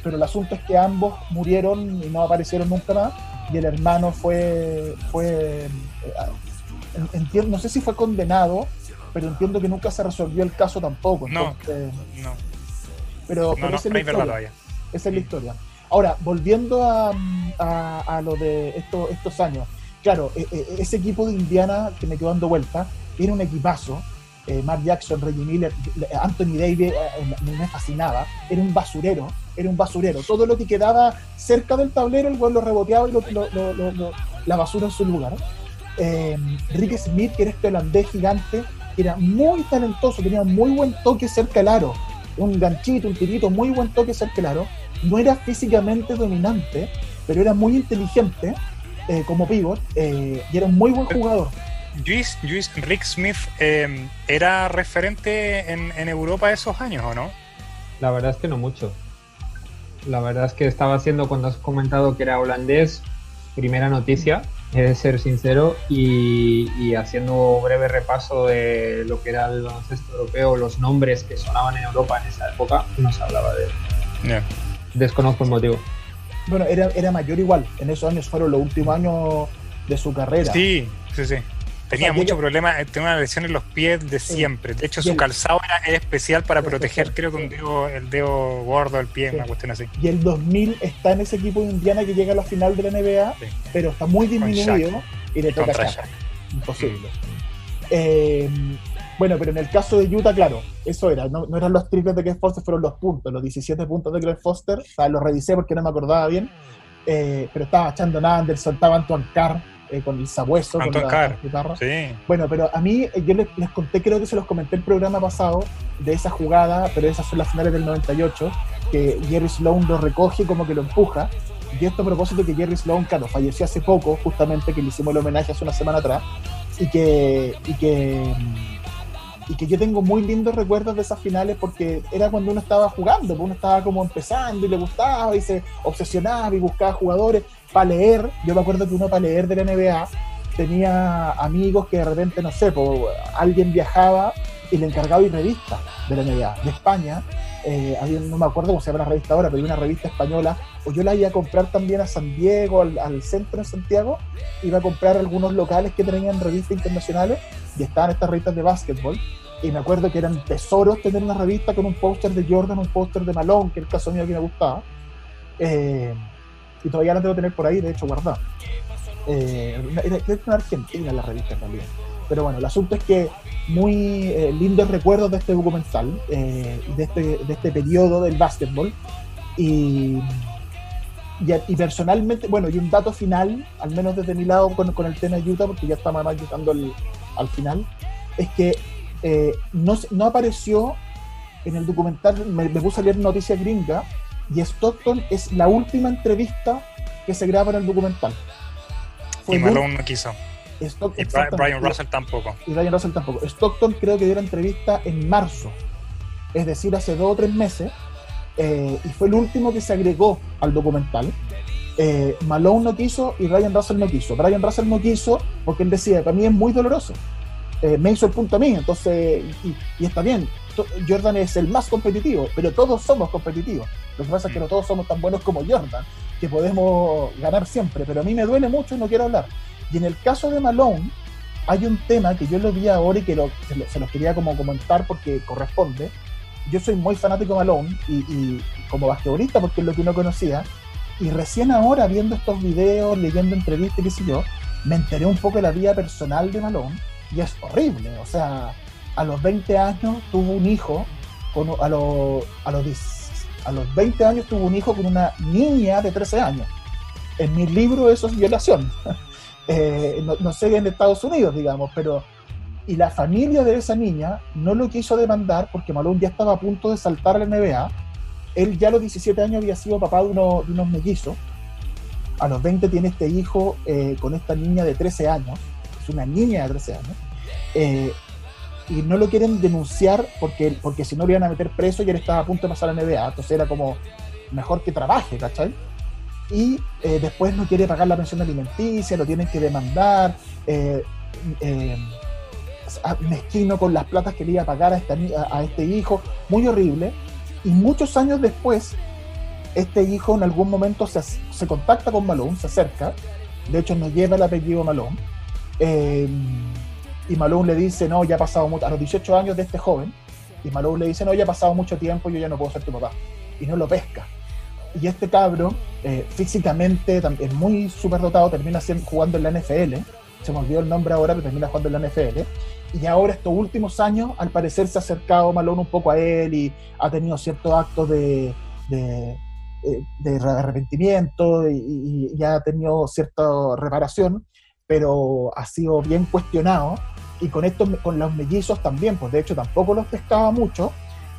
Pero el asunto es que ambos murieron y no aparecieron nunca más. Y el hermano fue. fue eh, en- entiendo, no sé si fue condenado, pero entiendo que nunca se resolvió el caso tampoco. No. Entonces, No, pero, no, pero no, esa es la historia. Esa es la historia. Ahora, volviendo a, a, a lo de esto- estos años, claro, e- e- ese equipo de Indiana que me quedó dando vuelta, era un equipazo. Eh, Mark Jackson, Reggie Miller, Anthony Davis, eh, me fascinaba. Era un basurero, era un basurero. Todo lo que quedaba cerca del tablero, el güey lo reboteaba y lo- lo- lo- la basura en su lugar. Eh, Rick Smith, que era este holandés gigante, era muy talentoso, tenía muy buen toque cerca del aro. Un ganchito, un tirito, muy buen toque cerca del aro no era físicamente dominante, pero era muy inteligente eh, como pivot eh, y era un muy buen jugador. Luis, Luis Rick Smith eh, era referente en, en Europa esos años, ¿o no? La verdad es que no mucho. La verdad es que estaba haciendo cuando has comentado que era holandés, primera noticia, he de ser sincero, y, y haciendo breve repaso de lo que era el baloncesto europeo, los nombres que sonaban en Europa en esa época, no se hablaba de él. Ya. Desconozco el motivo. Bueno, era, era mayor igual, en esos años fueron los últimos años de su carrera. Sí, sí, sí. Tenía sea, mucho problema, eh, tenía una lesión en los pies de siempre. De hecho, su el- calzado era, especial para proteger, creo que un dedo, el dedo gordo del pie, Sí. una cuestión así. Y el 2000 está en ese equipo de Indiana que llega a la final de la NBA, Sí. pero está muy disminuido y le toca Shaq. Imposible. Eh, bueno, pero en el caso de Utah, claro, eso era. No, no eran los triples de Greg Foster, fueron los puntos. Los 17 puntos de Greg Foster. O sea, los revisé porque no me acordaba bien. Eh, pero estaba Chandon Anderson, estaba Antoine Carr eh, con el sabueso. con la guitarra. Sí. Bueno, pero a mí, eh, yo les, les conté, creo que se los comenté el programa pasado, de esa jugada, pero esas son las finales del 98, que Jerry Sloan lo recoge como que lo empuja. Y esto a propósito que Jerry Sloan, claro, falleció hace poco, justamente, que le hicimos el homenaje hace una semana atrás, y que, y que, y que yo tengo muy lindos recuerdos de esas finales porque era cuando uno estaba jugando, pues uno estaba como empezando y le gustaba y se obsesionaba y buscaba jugadores para leer. Yo me acuerdo que uno para leer de la NBA tenía amigos que de repente, no sé, alguien viajaba y le encargaba ir revistas de la NBA, de España. Eh, no me acuerdo cómo se llama la revista ahora, pero había una revista española, o yo la iba a comprar también a San Diego, al, al centro de Santiago, iba a comprar algunos locales que tenían revistas internacionales y estaban estas revistas de básquetbol. Y me acuerdo que eran tesoros tener una revista con un póster de Jordan, un póster de Malone, que es el caso mío que me gustaba. Eh, y todavía la que tener por ahí, de hecho, guardada. Eh, creo que argentina la revista también. Pero bueno, el asunto es que muy eh, lindos recuerdos de este documental, eh, de, este, de este periodo del básquetbol. Y, y, y personalmente, bueno, y un dato final, al menos desde mi lado con, con el tema de Utah, porque ya estamos más llegando al, al final, es que eh, no, no apareció en el documental, me, me puse a leer noticias gringa, y Stockton es la última entrevista que se graba en el documental. Y Malone no quiso. Stock- Y. Brian Russell tampoco. Y Ryan Russell tampoco. Stockton creo que dio la entrevista en marzo, es decir, hace dos o tres meses, eh, y fue el último que se agregó al documental. Eh, Malone no quiso y Ryan Russell no quiso. Ryan Russell no quiso porque él decía, para mí es muy doloroso. Eh, me hizo el punto a mí, entonces, y, y está bien, Jordan es el más competitivo, pero todos somos competitivos. Lo que pasa es que no todos somos tan buenos como Jordan, que podemos ganar siempre, pero a mí me duele mucho y no quiero hablar. Y en el caso de Malone, hay un tema que yo lo vi ahora y que lo- se, lo- se los quería como comentar porque corresponde. Yo soy muy fanático de Malone y, y como basquetbolista porque es lo que uno conocía. Y recién ahora viendo estos videos, leyendo entrevistas, qué sé yo, me enteré un poco de la vida personal de Malone y es horrible. O sea, a los 20 años tuvo un hijo, con, a, los, a, los, a los 20 años tuvo un hijo con una niña de 13 años. En mi libro eso es violación. Eh, no, sé en Estados Unidos, digamos, pero... Y la familia de esa niña no lo quiso demandar porque Malone ya estaba a punto de saltar la NBA. Él ya a los 17 años había sido papá de, uno, de unos mellizos. A los 20 tiene este hijo eh, con esta niña de 13 años. Es una niña de 13 años. Eh, y no lo quieren denunciar porque, porque si no le iban a meter preso y él estaba a punto de pasar a la NBA. Entonces era como, mejor que trabaje, ¿cachai? Y eh, después no quiere pagar la pensión alimenticia, lo tienen que demandar. Eh, eh, mezquino con las platas que le iba a pagar a, esta, a este hijo, muy horrible. Y muchos años después, este hijo en algún momento se, se contacta con Malone, se acerca, de hecho nos lleva el apellido Malone, y Malone le dice, no, ya ha pasado mucho, a los 18 años de este joven, y Malone le dice, no, ya ha pasado mucho tiempo, yo ya no puedo ser tu papá. Y no lo pesca. Y este cabro, eh, físicamente es muy superdotado, termina jugando en la NFL, se me olvidó el nombre ahora, pero termina jugando en la NFL. Y ahora estos últimos años, al parecer se ha acercado Malone un poco a él y ha tenido ciertos actos de, de, eh, arrepentimiento y, y, ha tenido cierta reparación, pero ha sido bien cuestionado y con estos, con los mellizos también, pues de hecho tampoco los pescaba mucho.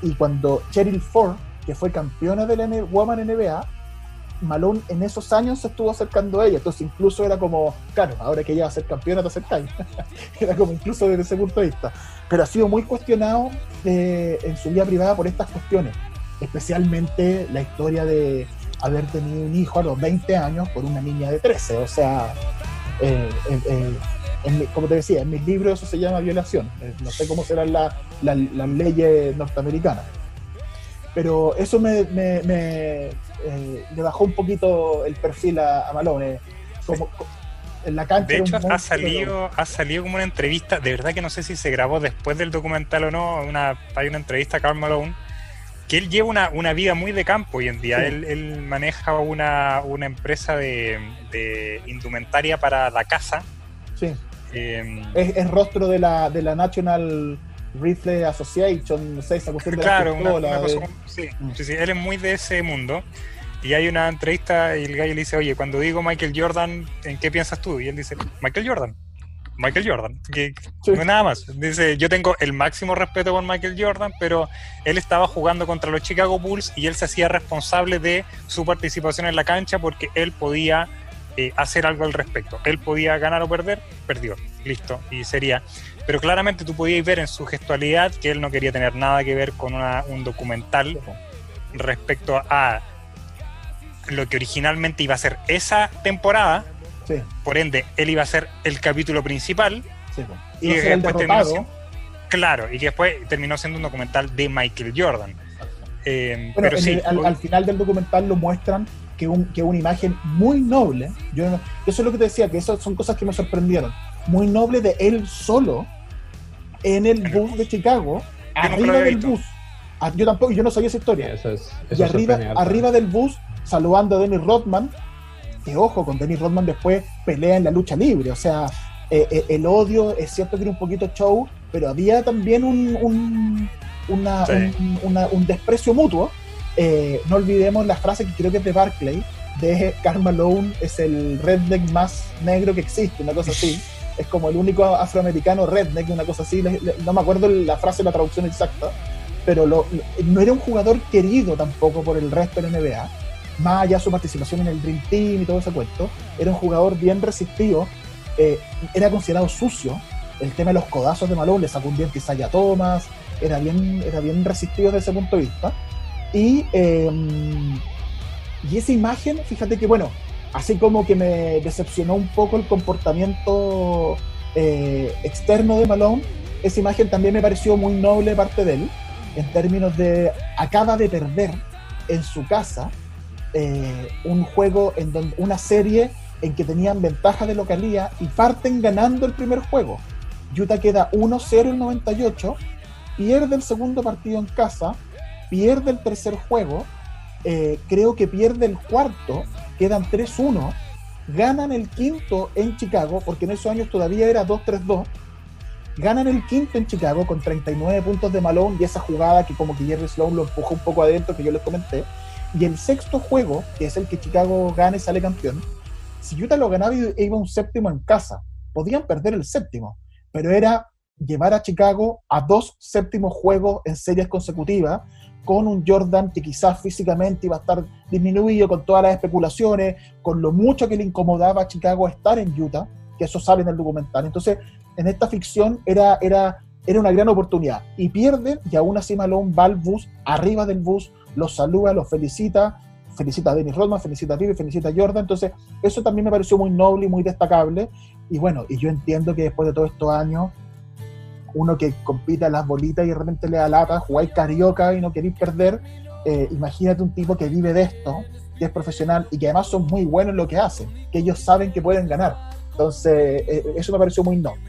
Y cuando Cheryl Ford, que fue campeona de la Woman NBA, Malone en esos años se estuvo acercando a ella. Entonces incluso era como, claro, ahora que ella va a ser campeona, te acercáis. era como incluso desde ese punto de vista. Pero ha sido muy cuestionado eh, en su vida privada por estas cuestiones. Especialmente la historia de haber tenido un hijo a los 20 años por una niña de 13. O sea, eh, eh, como te decía, en mis libros eso se llama violación. Eh, no sé cómo serán las leyes norteamericanas. Pero eso me, eh, le bajó un poquito el perfil a, Malone. Como, en la cancha de hecho, ha salido, ha salido como una entrevista, de verdad que no sé si se grabó después del documental o no, una, hay una entrevista a Carl Malone, que él lleva una, vida muy de campo hoy en día. Él, maneja una, empresa de, de, indumentaria para la casa. Sí. Em, es, rostro de la, de la National Rifle Association, no sé, esa cuestión de claro, sí, sí, sí, él es muy de ese mundo. Y hay una entrevista y el gallo le dice, oye, cuando digo Michael Jordan, ¿en qué piensas tú? Y él dice, Michael Jordan. Michael Jordan, que no nada más. Dice, yo tengo el máximo respeto por Michael Jordan, pero él estaba jugando contra los Chicago Bulls y él se hacía responsable de su participación en la cancha porque él podía eh, hacer algo al respecto. Él podía ganar o perder, perdió, listo, y sería. Pero claramente tú podías ver en su gestualidad que él no quería tener nada que ver con un documental respecto a lo que originalmente iba a ser esa temporada. Por ende, él iba a ser el capítulo principal. Y, después terminó siendo, claro, y que después terminó siendo un documental de Michael Jordan. Eh, pero sí, al, final del documental lo muestran que, un, que una imagen muy noble. Yo eso es lo que te decía, que esas son cosas que me sorprendieron. Muy noble de él solo en el bus de Chicago, arriba del bus. Ah, yo tampoco, yo no sabía esa historia. y arriba, arriba del bus, saludando a Dennis Rodman, que ojo, con Dennis Rodman después pelea en la lucha libre. O sea, eh, eh, el odio es cierto que era un poquito show, pero había también un, un, un desprecio mutuo eh, no olvidemos la frase que creo que es de Barclay, de Karl Malone es el redneck más negro que existe, una cosa así. Es como el único afroamericano redneck, una cosa así. no me acuerdo la frase, la traducción exacta, pero no era un jugador querido tampoco por el resto de la NBA. Más allá de su participación en el Dream Team y todo ese cuento, era un jugador bien resistido, eh, era considerado sucio. El tema de los codazos de Malone le sacó un diente Isaiah Thomas, era bien, era bien resistido desde ese punto de vista y, em, y esa imagen, fíjate que, bueno, así como que me decepcionó un poco el comportamiento eh, externo de Malone, esa imagen también me pareció muy noble parte de él, en términos de acaba de perder en su casa eh, un juego, en donde, una serie en que tenían ventaja de localía y parten ganando el primer juego. Utah queda 1-0 el 98, pierde el segundo partido en casa pierde el tercer juego, eh, creo que pierde el cuarto, quedan 3-1, ganan el quinto en Chicago, porque en esos años todavía era 2-3-2, ganan el quinto en Chicago con 39 puntos de Malone y esa jugada que como que Jerry Sloan lo empujó un poco adentro, que yo les comenté. Y el sexto juego, que es el que Chicago gane y sale campeón, si Utah lo ganaba y iba un séptimo en casa, podían perder el séptimo, pero era llevar a Chicago a dos séptimos juegos en series consecutivas, con un Jordan que quizás físicamente iba a estar disminuido con todas las especulaciones, con lo mucho que le incomodaba a Chicago estar en Utah, que eso sale en el documental. Entonces, en esta ficción era, era, era una gran oportunidad. Y pierden, y aún así Malone va al bus, arriba del bus, los saluda, los felicita, felicita a Dennis Rodman, felicita a Pibe, felicita a Jordan. Entonces, eso también me pareció muy noble y muy destacable. Y bueno, y yo entiendo que después de todos estos años, uno que compite a las bolitas y de repente le da lata, jugáis carioca y no queréis perder, eh, imagínate un tipo que vive de esto, que es profesional y que además son muy buenos en lo que hacen, que ellos saben que pueden ganar. Entonces, eh, eso me pareció muy noble.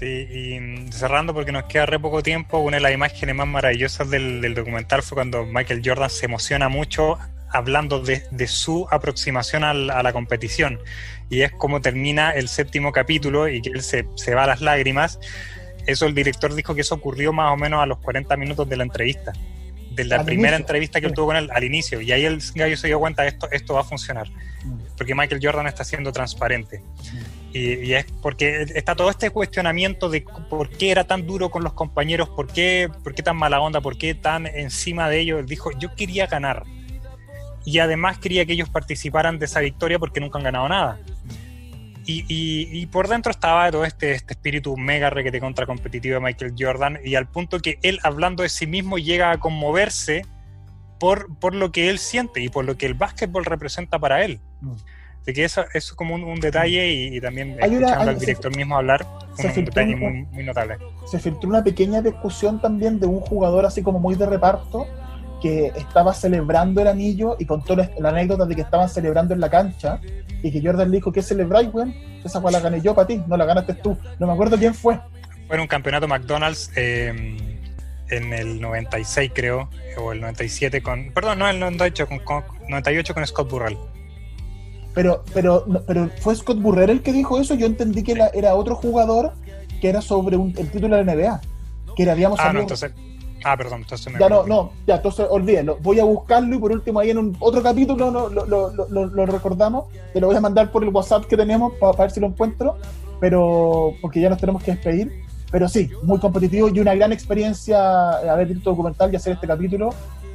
Sí, y cerrando porque nos queda re poco tiempo, una de las imágenes más maravillosas del, documental fue cuando Michael Jordan se emociona mucho hablando de, su aproximación a la, competición. Y es como termina el séptimo capítulo y que él se, va a las lágrimas. Eso el director dijo que eso ocurrió más o menos a los 40 minutos de la entrevista. De la primera entrevista que él tuvo con él al inicio. Y ahí el gallo se dio cuenta de esto, esto va a funcionar. Mm. Porque Michael Jordan está siendo transparente. Mm. Y, es porque está todo este cuestionamiento de por qué era tan duro con los compañeros, por qué, por qué tan mala onda, por qué tan encima de ellos. Él dijo, yo quería ganar. Y además quería que ellos participaran de esa victoria porque nunca han ganado nada. Y, y, por dentro estaba todo este, este espíritu mega requete contra competitivo de Michael Jordan y al punto que él hablando de sí mismo llega a conmoverse por, por lo que él siente y por lo que el básquetbol representa para él. Mm. Así que eso, es como un, detalle y, también escuchando al director mismo hablar, un, detalle muy, notable. Se filtró una pequeña discusión también de un jugador así como muy de reparto que estaba celebrando el anillo y contó la, anécdota de que estaban celebrando en la cancha y que Jordan le dijo, ¿qué celebráis, güey? Esa fue la gané yo para ti, no la ganaste tú. No me acuerdo quién fue. Fue en un campeonato McDonald's eh, en el 96 creo, o el 97 con... Perdón, no, el 98 con, con 98 con Scott Burrell. Pero, pero, pero fue Scott Burrer el que dijo eso. Yo entendí que era, otro jugador que era sobre un, el título de la NBA. Que era, habíamos ah, no, entonces. Ah, perdón, entonces me Ya no, no, ya, entonces olvídenlo. Voy a buscarlo y por último ahí en un otro capítulo lo, lo, recordamos. Te lo voy a mandar por el WhatsApp que tenemos para, ver si lo encuentro. Pero, porque ya nos tenemos que despedir. Pero sí, muy competitivo y una gran experiencia haber visto documental y hacer este capítulo.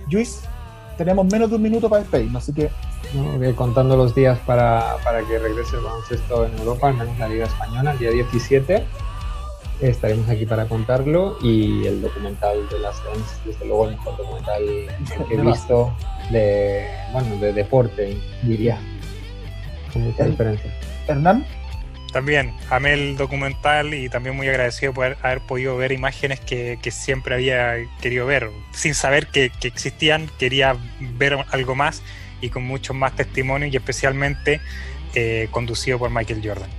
Luis, tenemos menos de un minuto para despedirnos, así que contando los días para, para, que regrese el baloncesto en Europa, al menos la Liga Española, el día 17. Estaremos aquí para contarlo y el documental de las Dance, desde luego el mejor documental que he visto de, bueno, de deporte, diría, con mucha diferencia. Hernán. También amé el documental y también muy agradecido por haber podido ver imágenes que, que siempre había querido ver. Sin saber que, que existían, quería ver algo más y con muchos más testimonios y especialmente eh, conducido por Michael Jordan.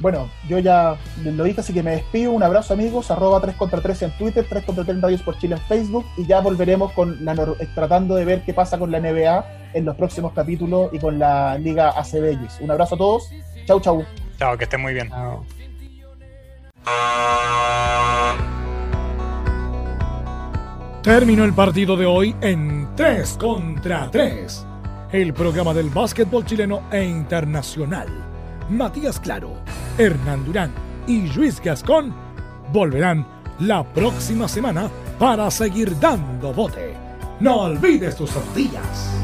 Bueno, yo ya lo dije, así que me despido. Un abrazo amigos, arroba 3 contra 3 en Twitter, 3 contra 3 Radios por Chile en Facebook y ya volveremos con la eh, tratando de ver qué pasa con la NBA en los próximos capítulos y con la Liga ACB. Un abrazo a todos. Chau, chau. Chao, que estén muy bien. Terminó el partido de hoy en 3 contra 3 el programa del básquetbol chileno e internacional. Matías Claro, Hernán Durán y Luis Gascón volverán la próxima semana para seguir dando bote. No olvides tus tortillas.